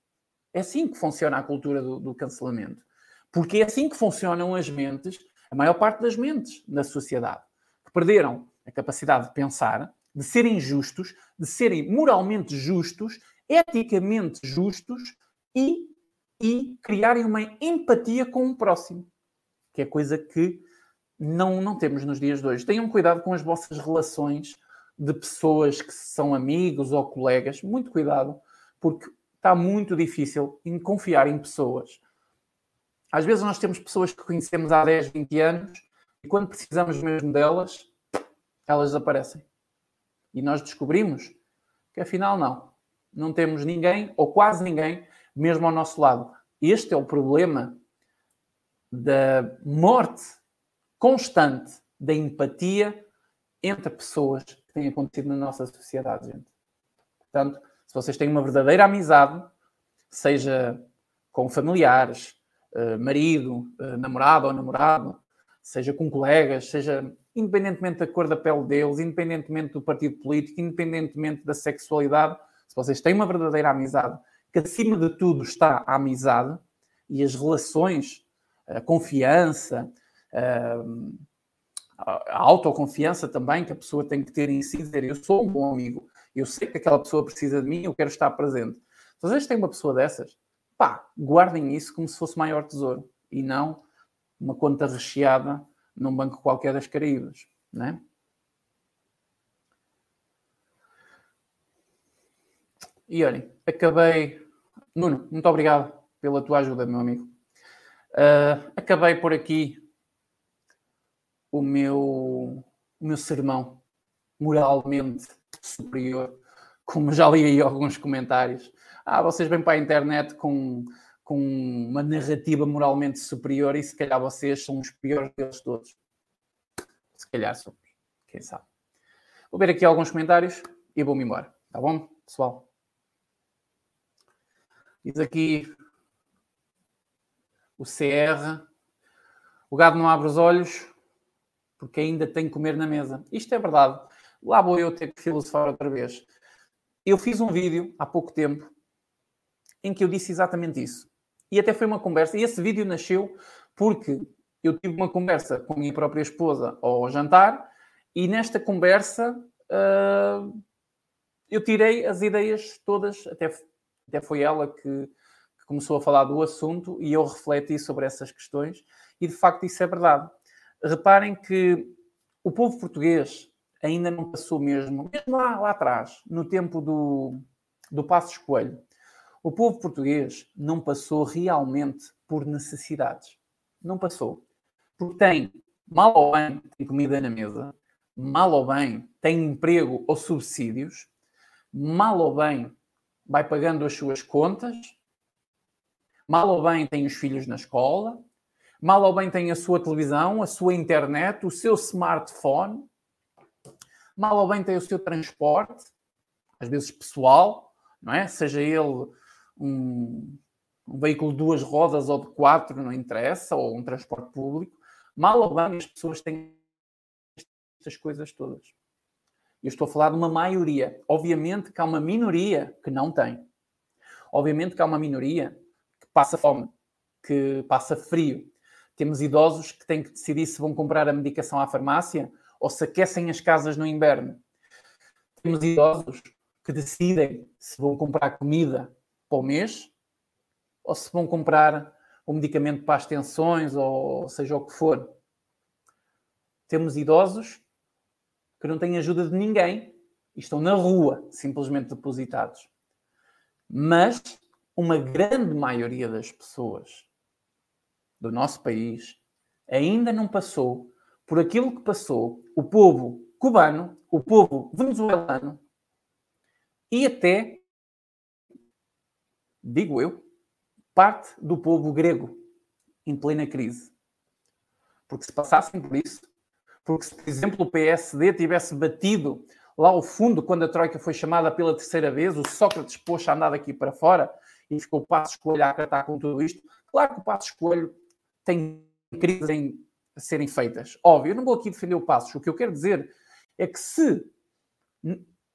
É assim que funciona a cultura do, do cancelamento. Porque é assim que funcionam as mentes, a maior parte das mentes na sociedade, que perderam a capacidade de pensar, de serem justos, de serem moralmente justos, eticamente justos e e criarem uma empatia com o próximo, que é coisa que não, não temos nos dias de hoje. Tenham cuidado com as vossas relações de pessoas que são amigos ou colegas, muito cuidado, porque está muito difícil em confiar em pessoas. Às vezes nós temos pessoas que conhecemos há 10, 20 anos e quando precisamos mesmo delas, elas desaparecem. E nós descobrimos que afinal não. Não temos ninguém, ou quase ninguém, mesmo ao nosso lado. Este é o problema da morte constante da empatia entre pessoas que tem acontecido na nossa sociedade, gente. Portanto, se vocês têm uma verdadeira amizade, seja com familiares, eh, marido, eh, namorado ou namorado, seja com colegas, seja independentemente da cor da pele deles, independentemente do partido político, independentemente da sexualidade, se vocês têm uma verdadeira amizade, que acima de tudo está a amizade e as relações, a confiança, a autoconfiança também que a pessoa tem que ter em si, dizer eu sou um bom amigo, eu sei que aquela pessoa precisa de mim, eu quero estar presente. Se vocês têm uma pessoa dessas, pá, guardem isso como se fosse maior tesouro e não uma conta recheada num banco qualquer das Caraíbas, né? E olhem, acabei. Nuno, muito obrigado pela tua ajuda, meu amigo. Uh, acabei por aqui o meu, o meu sermão moralmente superior, como já li aí alguns comentários. Ah, vocês vêm para a internet com, com uma narrativa moralmente superior e se calhar vocês são os piores deles todos. Se calhar somos, quem sabe. Vou ver aqui alguns comentários e vou-me embora, tá bom, pessoal? Diz aqui o CR. O gado não abre os olhos, porque ainda tem que comer na mesa. Isto é verdade. Lá vou eu ter que filosofar outra vez. Eu fiz um vídeo há pouco tempo em que eu disse exatamente isso. E até foi uma conversa. E esse vídeo nasceu porque eu tive uma conversa com a minha própria esposa ao jantar e nesta conversa uh, eu tirei as ideias todas, até, até foi ela que, que começou a falar do assunto e eu refleti sobre essas questões e de facto isso é verdade. Reparem que o povo português ainda não passou mesmo, mesmo lá, lá atrás, no tempo do, do Passos Coelho, o povo português não passou realmente por necessidades. Não passou. Porque tem, mal ou bem, tem comida na mesa, mal ou bem, tem emprego ou subsídios, mal ou bem, vai pagando as suas contas, mal ou bem, tem os filhos na escola, mal ou bem tem a sua televisão, a sua internet, o seu smartphone, mal ou bem tem o seu transporte, às vezes pessoal, não é? Seja ele um, um veículo de duas rodas ou de quatro, não interessa, ou um transporte público, mal ou bem as pessoas têm estas coisas todas. Eu estou a falar de uma maioria. Obviamente que há uma minoria que não tem. Obviamente que há uma minoria que passa fome, que passa frio, temos idosos que têm que decidir se vão comprar a medicação à farmácia ou se aquecem as casas no inverno. Temos idosos que decidem se vão comprar comida para o mês ou se vão comprar o um medicamento para as tensões ou seja o que for. Temos idosos que não têm ajuda de ninguém e estão na rua, simplesmente depositados. Mas uma grande maioria das pessoas do nosso país ainda não passou por aquilo que passou o povo cubano, o povo venezuelano e até, digo eu, parte do povo grego em plena crise. Porque se passassem por isso, porque se, por exemplo, o PSD tivesse batido lá ao fundo quando a Troika foi chamada pela terceira vez, o Sócrates pôs a andar daqui para fora e ficou o Passo Escolho a acatar com tudo isto, claro que o Passo Escolho tem crises em serem feitas. Óbvio, eu não vou aqui defender o Passos. O que eu quero dizer é que se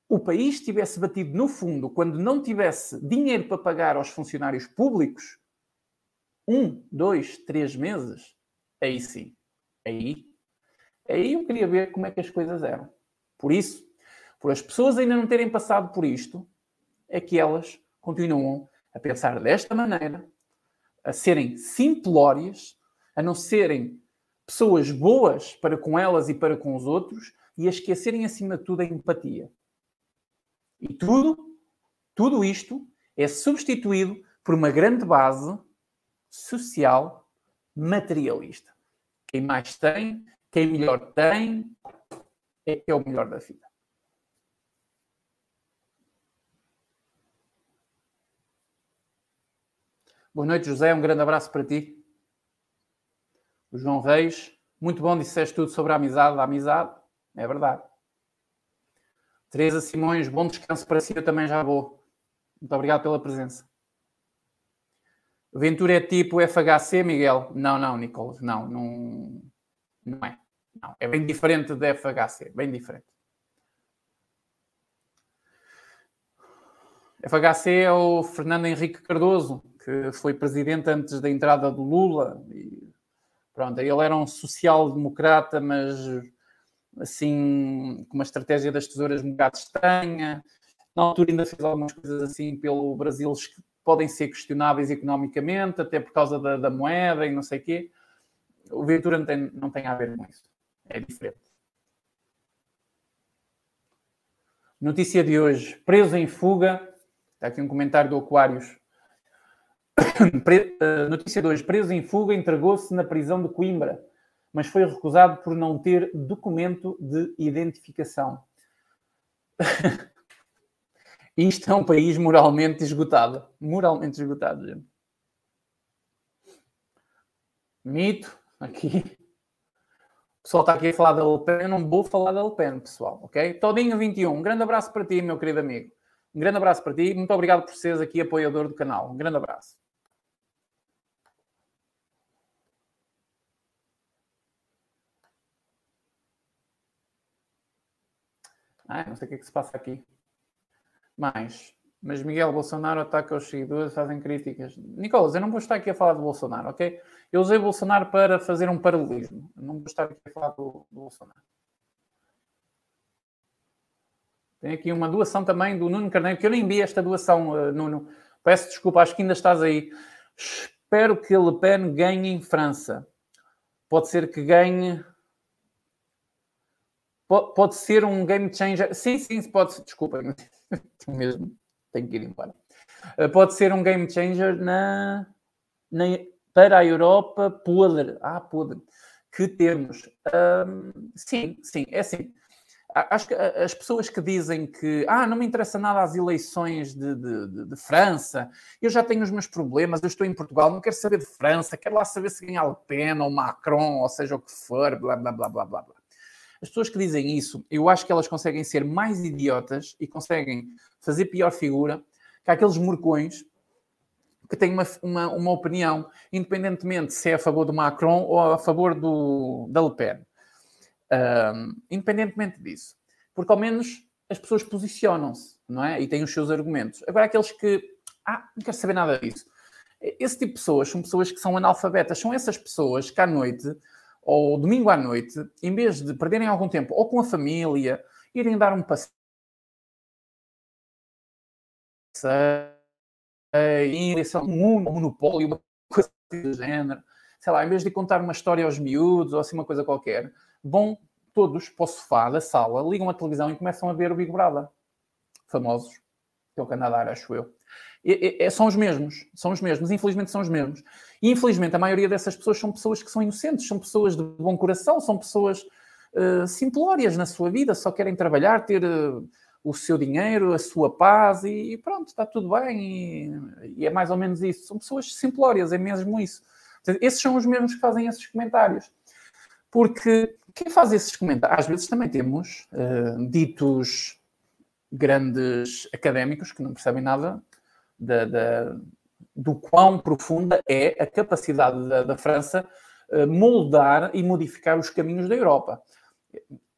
o país tivesse batido no fundo quando não tivesse dinheiro para pagar aos funcionários públicos, um, dois, três meses, aí sim. Aí, aí eu queria ver como é que as coisas eram. Por isso, por as pessoas ainda não terem passado por isto, é que elas continuam a pensar desta maneira, a serem simplórias, a não serem pessoas boas para com elas e para com os outros e a esquecerem acima de tudo a empatia. E tudo, tudo isto é substituído por uma grande base social materialista. Quem mais tem, quem melhor tem, é que é o melhor da vida. Boa noite, José. Um grande abraço para ti. O João Reis. Muito bom, disseste tudo sobre a amizade. A amizade, é verdade. Teresa Simões, bom descanso para si. Eu também já vou. Muito obrigado pela presença. Ventura é tipo FHC, Miguel? Não, não, Nicolas. Não, não, não é. Não, é bem diferente da FHC. Bem diferente. FHC é o Fernando Henrique Cardoso, que foi presidente antes da entrada do Lula. E, pronto, ele era um social-democrata, mas assim, com uma estratégia das tesouras um bocado estranha. Na altura ainda fez algumas coisas assim pelo Brasil que podem ser questionáveis economicamente, até por causa da, da moeda e não sei o quê. O Ventura não tem, não tem a ver com isso. É diferente. Notícia de hoje: preso em fuga. Está aqui um comentário do Aquários. Eh, notícia de hoje: preso em fuga, entregou-se na prisão de Coimbra, mas foi recusado por não ter documento de identificação. Isto é um país moralmente esgotado. Moralmente esgotado, gente. Mito, aqui. O pessoal está aqui a falar da Le Pen. Eu não vou falar da Le Pen, pessoal, ok? Todinho 21. Um grande abraço para ti, meu querido amigo. Um grande abraço para ti. Muito obrigado por seres aqui apoiador do canal. Um grande abraço. Ah, não sei o que é que se passa aqui. Mais. Mas Miguel Bolsonaro ataca os seguidores, fazem críticas. Nicolas, eu não vou estar aqui a falar de Bolsonaro, ok? Eu usei Bolsonaro para fazer um paralelismo. Não vou estar aqui a falar do, do Bolsonaro. Tem aqui uma doação também do Nuno Carneiro, que eu nem vi esta doação, uh, Nuno. Peço desculpa, acho que ainda estás aí. Espero que Le Pen ganhe em França. Pode ser que ganhe Pode ser um game changer. Sim, sim, pode ser. Desculpa, mesmo tenho que ir embora. Eh, pode ser um game changer na, na para a Europa podre. Ah, podre. Que temos. Um, sim, sim, é assim. Acho que as pessoas que dizem que ah, não me interessa nada as eleições de, de, de, França, eu já tenho os meus problemas, eu estou em Portugal, não quero saber de França, quero lá saber se ganha Le Pen ou Macron, ou seja o que for, blá blá blá blá blá. As pessoas que dizem isso, eu acho que elas conseguem ser mais idiotas e conseguem fazer pior figura que aqueles morcões que têm uma, uma, uma opinião, independentemente se é a favor do Macron ou a favor do, da Le Pen. Um, independentemente disso. Porque ao menos as pessoas posicionam-se, não é? E têm os seus argumentos. Agora, aqueles que, ah, não quero saber nada disso. Esse tipo de pessoas são pessoas que são analfabetas, são essas pessoas que à noite ou domingo à noite, em vez de perderem algum tempo ou com a família, irem dar um passeio, em eleição um monopólio, uma coisa do género, sei lá, em vez de contar uma história aos miúdos ou assim uma coisa qualquer, vão todos para o sofá da sala, ligam a televisão e começam a ver o Big Brother. Famosos, que é o Canadá, acho eu. É, é, são os mesmos, são os mesmos, infelizmente são os mesmos. E infelizmente a maioria dessas pessoas são pessoas que são inocentes, são pessoas de bom coração, são pessoas uh, simplórias na sua vida, só querem trabalhar, ter uh, o seu dinheiro, a sua paz e, e pronto, está tudo bem. E, e, é mais ou menos isso. São pessoas simplórias, é mesmo isso. Portanto, esses são os mesmos que fazem esses comentários. Porque quem faz esses comentários, às vezes também temos uh, ditos grandes académicos que não percebem nada da, da, do quão profunda é a capacidade da, da França uh, moldar e modificar os caminhos da Europa.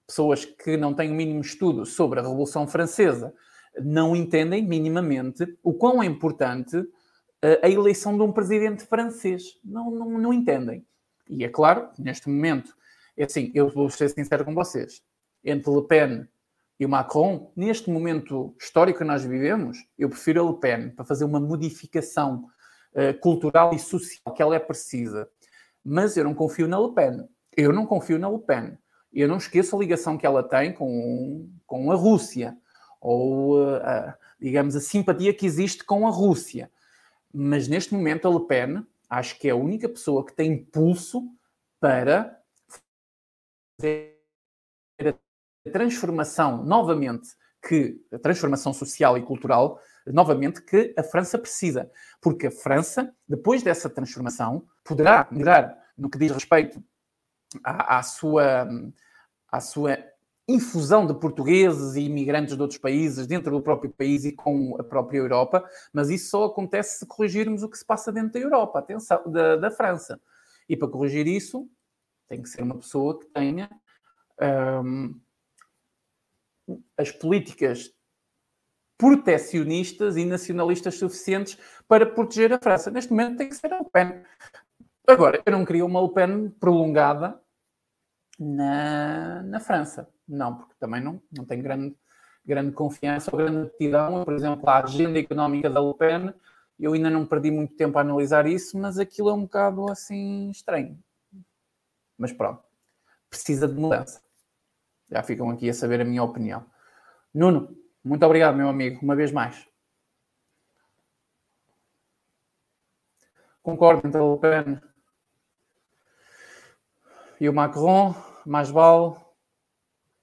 Pessoas que não têm o mínimo estudo sobre a Revolução Francesa não entendem minimamente o quão é importante uh, a eleição de um presidente francês. Não, não, não entendem. E é claro, neste momento, é assim, eu vou ser sincero com vocês, entre Le Pen e Macron, neste momento histórico que nós vivemos, eu prefiro a Le Pen para fazer uma modificação uh, cultural e social que ela é precisa. Mas eu não confio na Le Pen. Eu não confio na Le Pen. Eu não esqueço a ligação que ela tem com, com a Rússia, ou, uh, digamos, a simpatia que existe com a Rússia. Mas neste momento a Le Pen acho que é a única pessoa que tem impulso para fazer a transformação novamente que a transformação social e cultural novamente que a França precisa, porque a França depois dessa transformação poderá melhorar no que diz respeito à, à sua à sua infusão de portugueses e imigrantes de outros países dentro do próprio país e com a própria Europa, mas isso só acontece se corrigirmos o que se passa dentro da Europa, atenção, da, da França. E para corrigir isso, tem que ser uma pessoa que tenha um, as políticas protecionistas e nacionalistas suficientes para proteger a França. Neste momento tem que ser a Le Pen. Agora, eu não queria uma Le Pen prolongada na, na França. Não, porque também não, não tenho grande, grande confiança ou grande aptidão. Por exemplo, a agenda económica da Le Pen, eu ainda não perdi muito tempo a analisar isso, mas aquilo é um bocado assim estranho. Mas pronto, precisa de mudança. Já ficam aqui a saber a minha opinião. Nuno, muito obrigado, meu amigo, uma vez mais. Concordo entre a Le Pen e o Macron, mais vale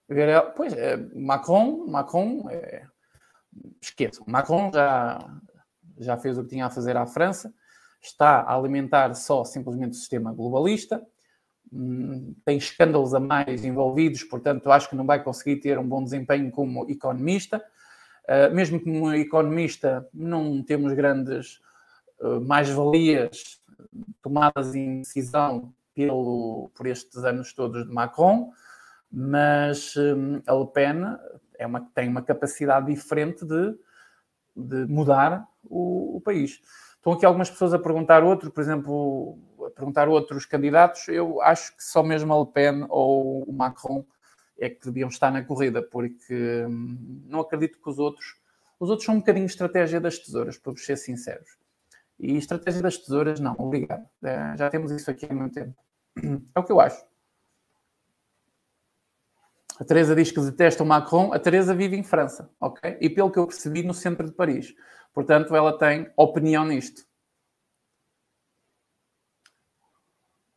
ver. Pois, é, Macron, Macron, é, Macron já, já fez o que tinha a fazer à França, está a alimentar só simplesmente o sistema globalista, tem escândalos a mais envolvidos, portanto, acho que não vai conseguir ter um bom desempenho como economista. Uh, mesmo como economista, não temos grandes uh, mais-valias tomadas em decisão pelo, por estes anos todos de Macron, mas um, a Le Pen é uma, tem uma capacidade diferente de, de mudar o, o, país. Estão aqui algumas pessoas a perguntar outro, por exemplo, perguntar outros candidatos. Eu acho que só mesmo a Le Pen ou o Macron é que deviam estar na corrida, porque hum, não acredito que os outros. Os outros são um bocadinho estratégia das tesouras, para ser sinceros. E estratégia das tesouras, não, obrigado. É, já temos isso aqui há muito tempo. É o que eu acho. A Teresa diz que detesta o Macron. A Teresa vive em França, ok? E pelo que eu percebi, no centro de Paris. Portanto, ela tem opinião nisto.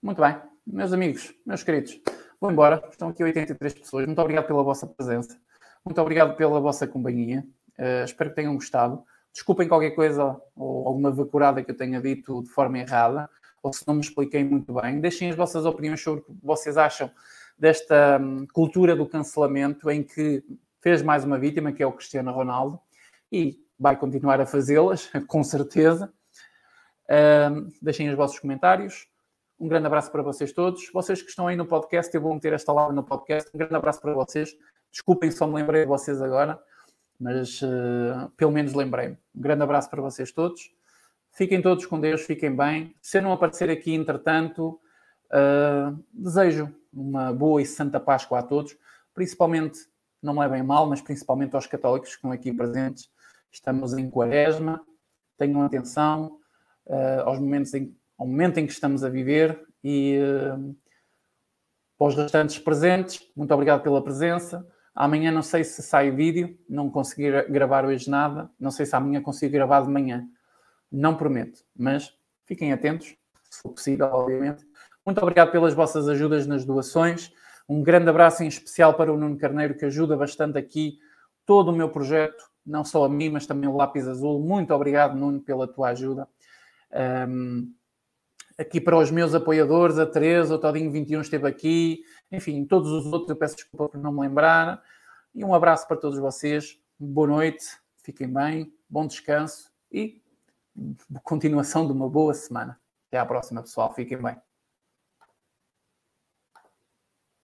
Muito bem. Meus amigos, meus queridos, vou embora. Estão aqui 83 pessoas. Muito obrigado pela vossa presença. Muito obrigado pela vossa companhia. Uh, espero que tenham gostado. Desculpem qualquer coisa ou alguma vacurada que eu tenha dito de forma errada ou se não me expliquei muito bem. Deixem as vossas opiniões sobre o que vocês acham desta hum, cultura do cancelamento em que fez mais uma vítima, que é o Cristiano Ronaldo, e vai continuar a fazê-las, com certeza. Um, deixem os vossos comentários. Um grande abraço para vocês todos. Vocês que estão aí no podcast, eu vou meter esta live no podcast. Um grande abraço para vocês. Desculpem, só me lembrei de vocês agora, mas uh, pelo menos lembrei-me. Um grande abraço para vocês todos. Fiquem todos com Deus, fiquem bem. Se eu não aparecer aqui, entretanto, uh, desejo uma boa e santa Páscoa a todos, principalmente, não me levem mal, mas principalmente aos católicos que estão aqui presentes. Estamos em quaresma, tenham atenção uh, aos momentos em, ao momento em que estamos a viver e uh, para os restantes presentes, muito obrigado pela presença. Amanhã não sei se sai vídeo, não consegui gravar hoje nada, não sei se amanhã consigo gravar de manhã. Não prometo, mas fiquem atentos, se for possível, obviamente. Muito obrigado pelas vossas ajudas nas doações. Um grande abraço em especial para o Nuno Carneiro, que ajuda bastante aqui todo o meu projeto, não só a mim, mas também o Lápis Azul. Muito obrigado, Nuno, pela tua ajuda. Um, aqui para os meus apoiadores, a Teresa, o Todinho 21 esteve aqui, enfim, todos os outros, eu peço desculpa por não me lembrar. E um abraço para todos vocês. Boa noite, fiquem bem, bom descanso e continuação de uma boa semana. Até à próxima, pessoal. Fiquem bem.